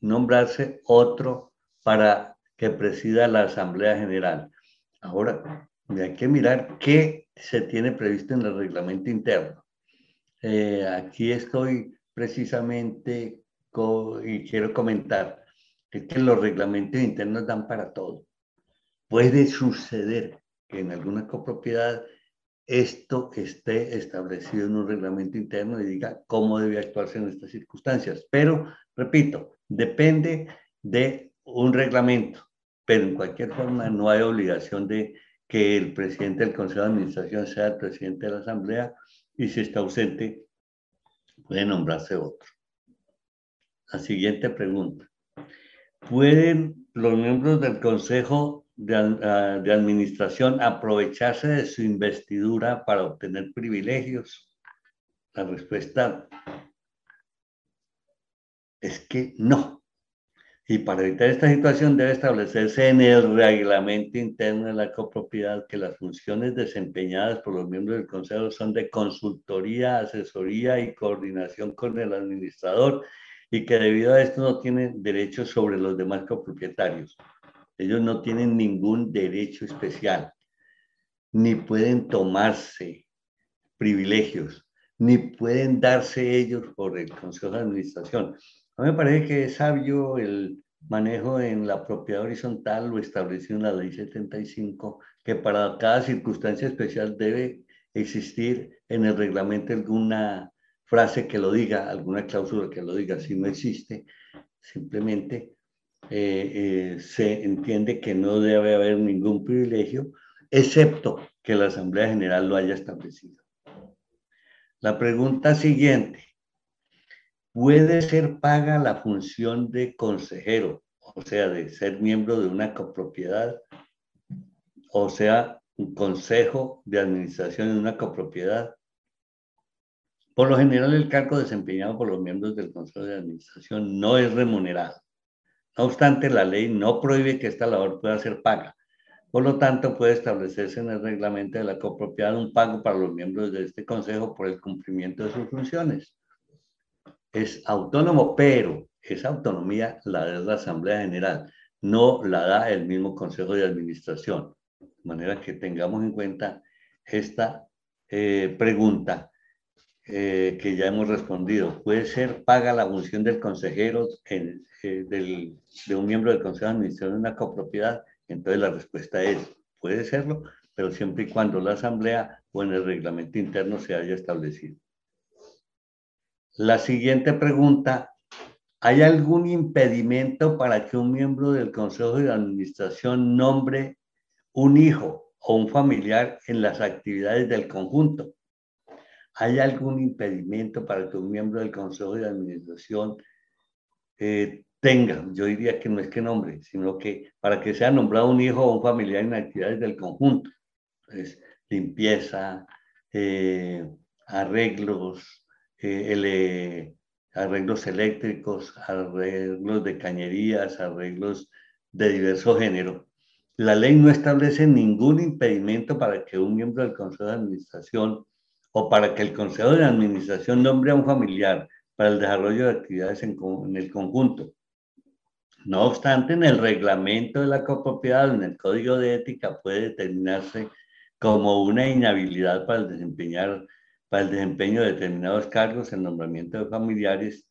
nombrarse otro para que presida la Asamblea General. Ahora, hay que mirar qué se tiene previsto en el reglamento interno. Eh, aquí estoy precisamente y quiero comentar que los reglamentos internos dan para todo. Puede suceder que en alguna copropiedad esto esté establecido en un reglamento interno y diga cómo debe actuarse en estas circunstancias. Pero, repito, depende de un reglamento, pero en cualquier forma no hay obligación de que el presidente del Consejo de Administración sea el presidente de la Asamblea y si está ausente puede nombrarse otro. La siguiente pregunta. ¿Pueden los miembros del Consejo de, de, Administración aprovecharse de su investidura para obtener privilegios? La respuesta es que no. Y para evitar esta situación debe establecerse en el reglamento interno de la copropiedad que las funciones desempeñadas por los miembros del consejo son de consultoría, asesoría y coordinación con el administrador y que debido a esto no tienen derechos sobre los demás copropietarios. Ellos no tienen ningún derecho especial, ni pueden tomarse privilegios, ni pueden darse ellos por el consejo de administración. A mí me parece que es sabio el manejo en la propiedad horizontal lo establecido en la ley 75, que para cada circunstancia especial debe existir en el reglamento alguna frase que lo diga, alguna cláusula que lo diga. Si no existe, simplemente eh, eh, se entiende que no debe haber ningún privilegio, excepto que la Asamblea General lo haya establecido. La pregunta siguiente, puede ser paga la función de consejero, o sea, de ser miembro de una copropiedad, o sea, un consejo de administración de una copropiedad. Por lo general, el cargo desempeñado por los miembros del consejo de administración no es remunerado. No obstante, la ley no prohíbe que esta labor pueda ser paga. Por lo tanto, puede establecerse en el reglamento de la copropiedad un pago para los miembros de este consejo por el cumplimiento de sus funciones es autónomo, pero esa autonomía la da la Asamblea General, no la da el mismo Consejo de Administración. De manera que tengamos en cuenta esta eh, pregunta eh, que ya hemos respondido. ¿Puede ser paga la función del consejero eh, de un miembro del Consejo de Administración de una copropiedad? Entonces la respuesta es, puede serlo, pero siempre y cuando la Asamblea o en el reglamento interno se haya establecido. La siguiente pregunta, ¿hay algún impedimento para que un miembro del Consejo de Administración nombre un hijo o un familiar en las actividades del conjunto? ¿Hay algún impedimento para que un miembro del Consejo de Administración eh, tenga, yo diría que no es que nombre, sino que para que sea nombrado un hijo o un familiar en actividades del conjunto? Pues, limpieza, eh, arreglos, eh, arreglos eléctricos, arreglos de cañerías, arreglos de diverso género. La ley no establece ningún impedimento para que un miembro del Consejo de Administración o para que el Consejo de Administración nombre a un familiar para el desarrollo de actividades en, en el conjunto. No obstante, en el reglamento de la copropiedad, en el código de ética, puede determinarse como una inhabilidad para desempeñar para el desempeño de determinados cargos, el nombramiento de familiares,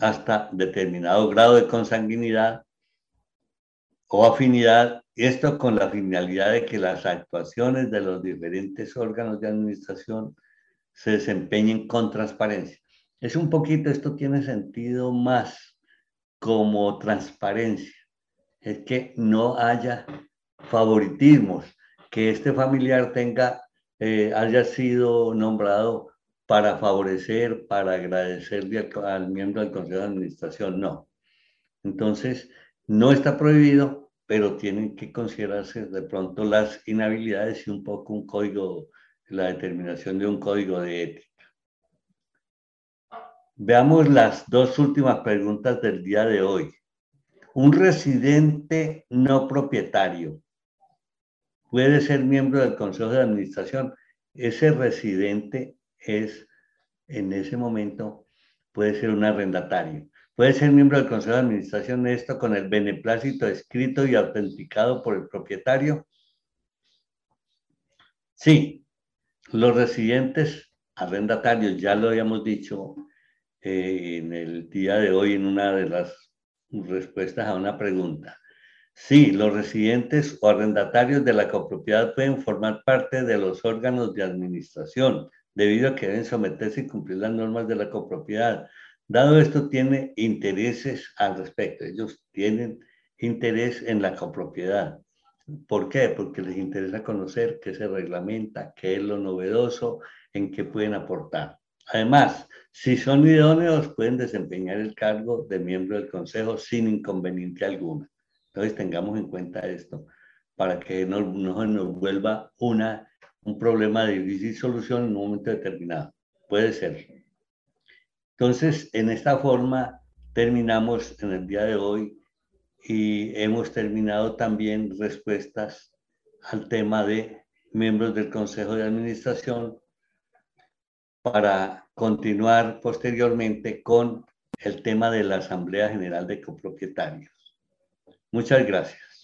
hasta determinado grado de consanguinidad o afinidad, esto con la finalidad de que las actuaciones de los diferentes órganos de administración se desempeñen con transparencia. Es un poquito, esto tiene sentido más como transparencia, es que no haya favoritismos, que este familiar tenga eh, haya sido nombrado para favorecer, para agradecerle al, miembro del Consejo de Administración, no. Entonces, no está prohibido, pero tienen que considerarse de pronto las inhabilidades y un poco un código, la determinación de un código de ética. Veamos las dos últimas preguntas del día de hoy. Un residente no propietario puede ser miembro del Consejo de Administración. Ese residente es, en ese momento, puede ser un arrendatario. Puede ser miembro del Consejo de Administración esto con el beneplácito escrito y autenticado por el propietario. Sí, los residentes arrendatarios, ya lo habíamos dicho eh, en el día de hoy en una de las respuestas a una pregunta. Sí, los residentes o arrendatarios de la copropiedad pueden formar parte de los órganos de administración, debido a que deben someterse y cumplir las normas de la copropiedad. Dado esto, tiene intereses al respecto. Ellos tienen interés en la copropiedad. ¿Por qué? Porque les interesa conocer qué se reglamenta, qué es lo novedoso, en qué pueden aportar. Además, si son idóneos, pueden desempeñar el cargo de miembro del Consejo sin inconveniente alguno. Entonces, tengamos en cuenta esto para que no, no nos vuelva una, un problema de difícil solución en un momento determinado. Puede ser. Entonces, en esta forma terminamos en el día de hoy y hemos terminado también respuestas al tema de miembros del Consejo de Administración para continuar posteriormente con el tema de la Asamblea General de Copropietarios. Muchas gracias.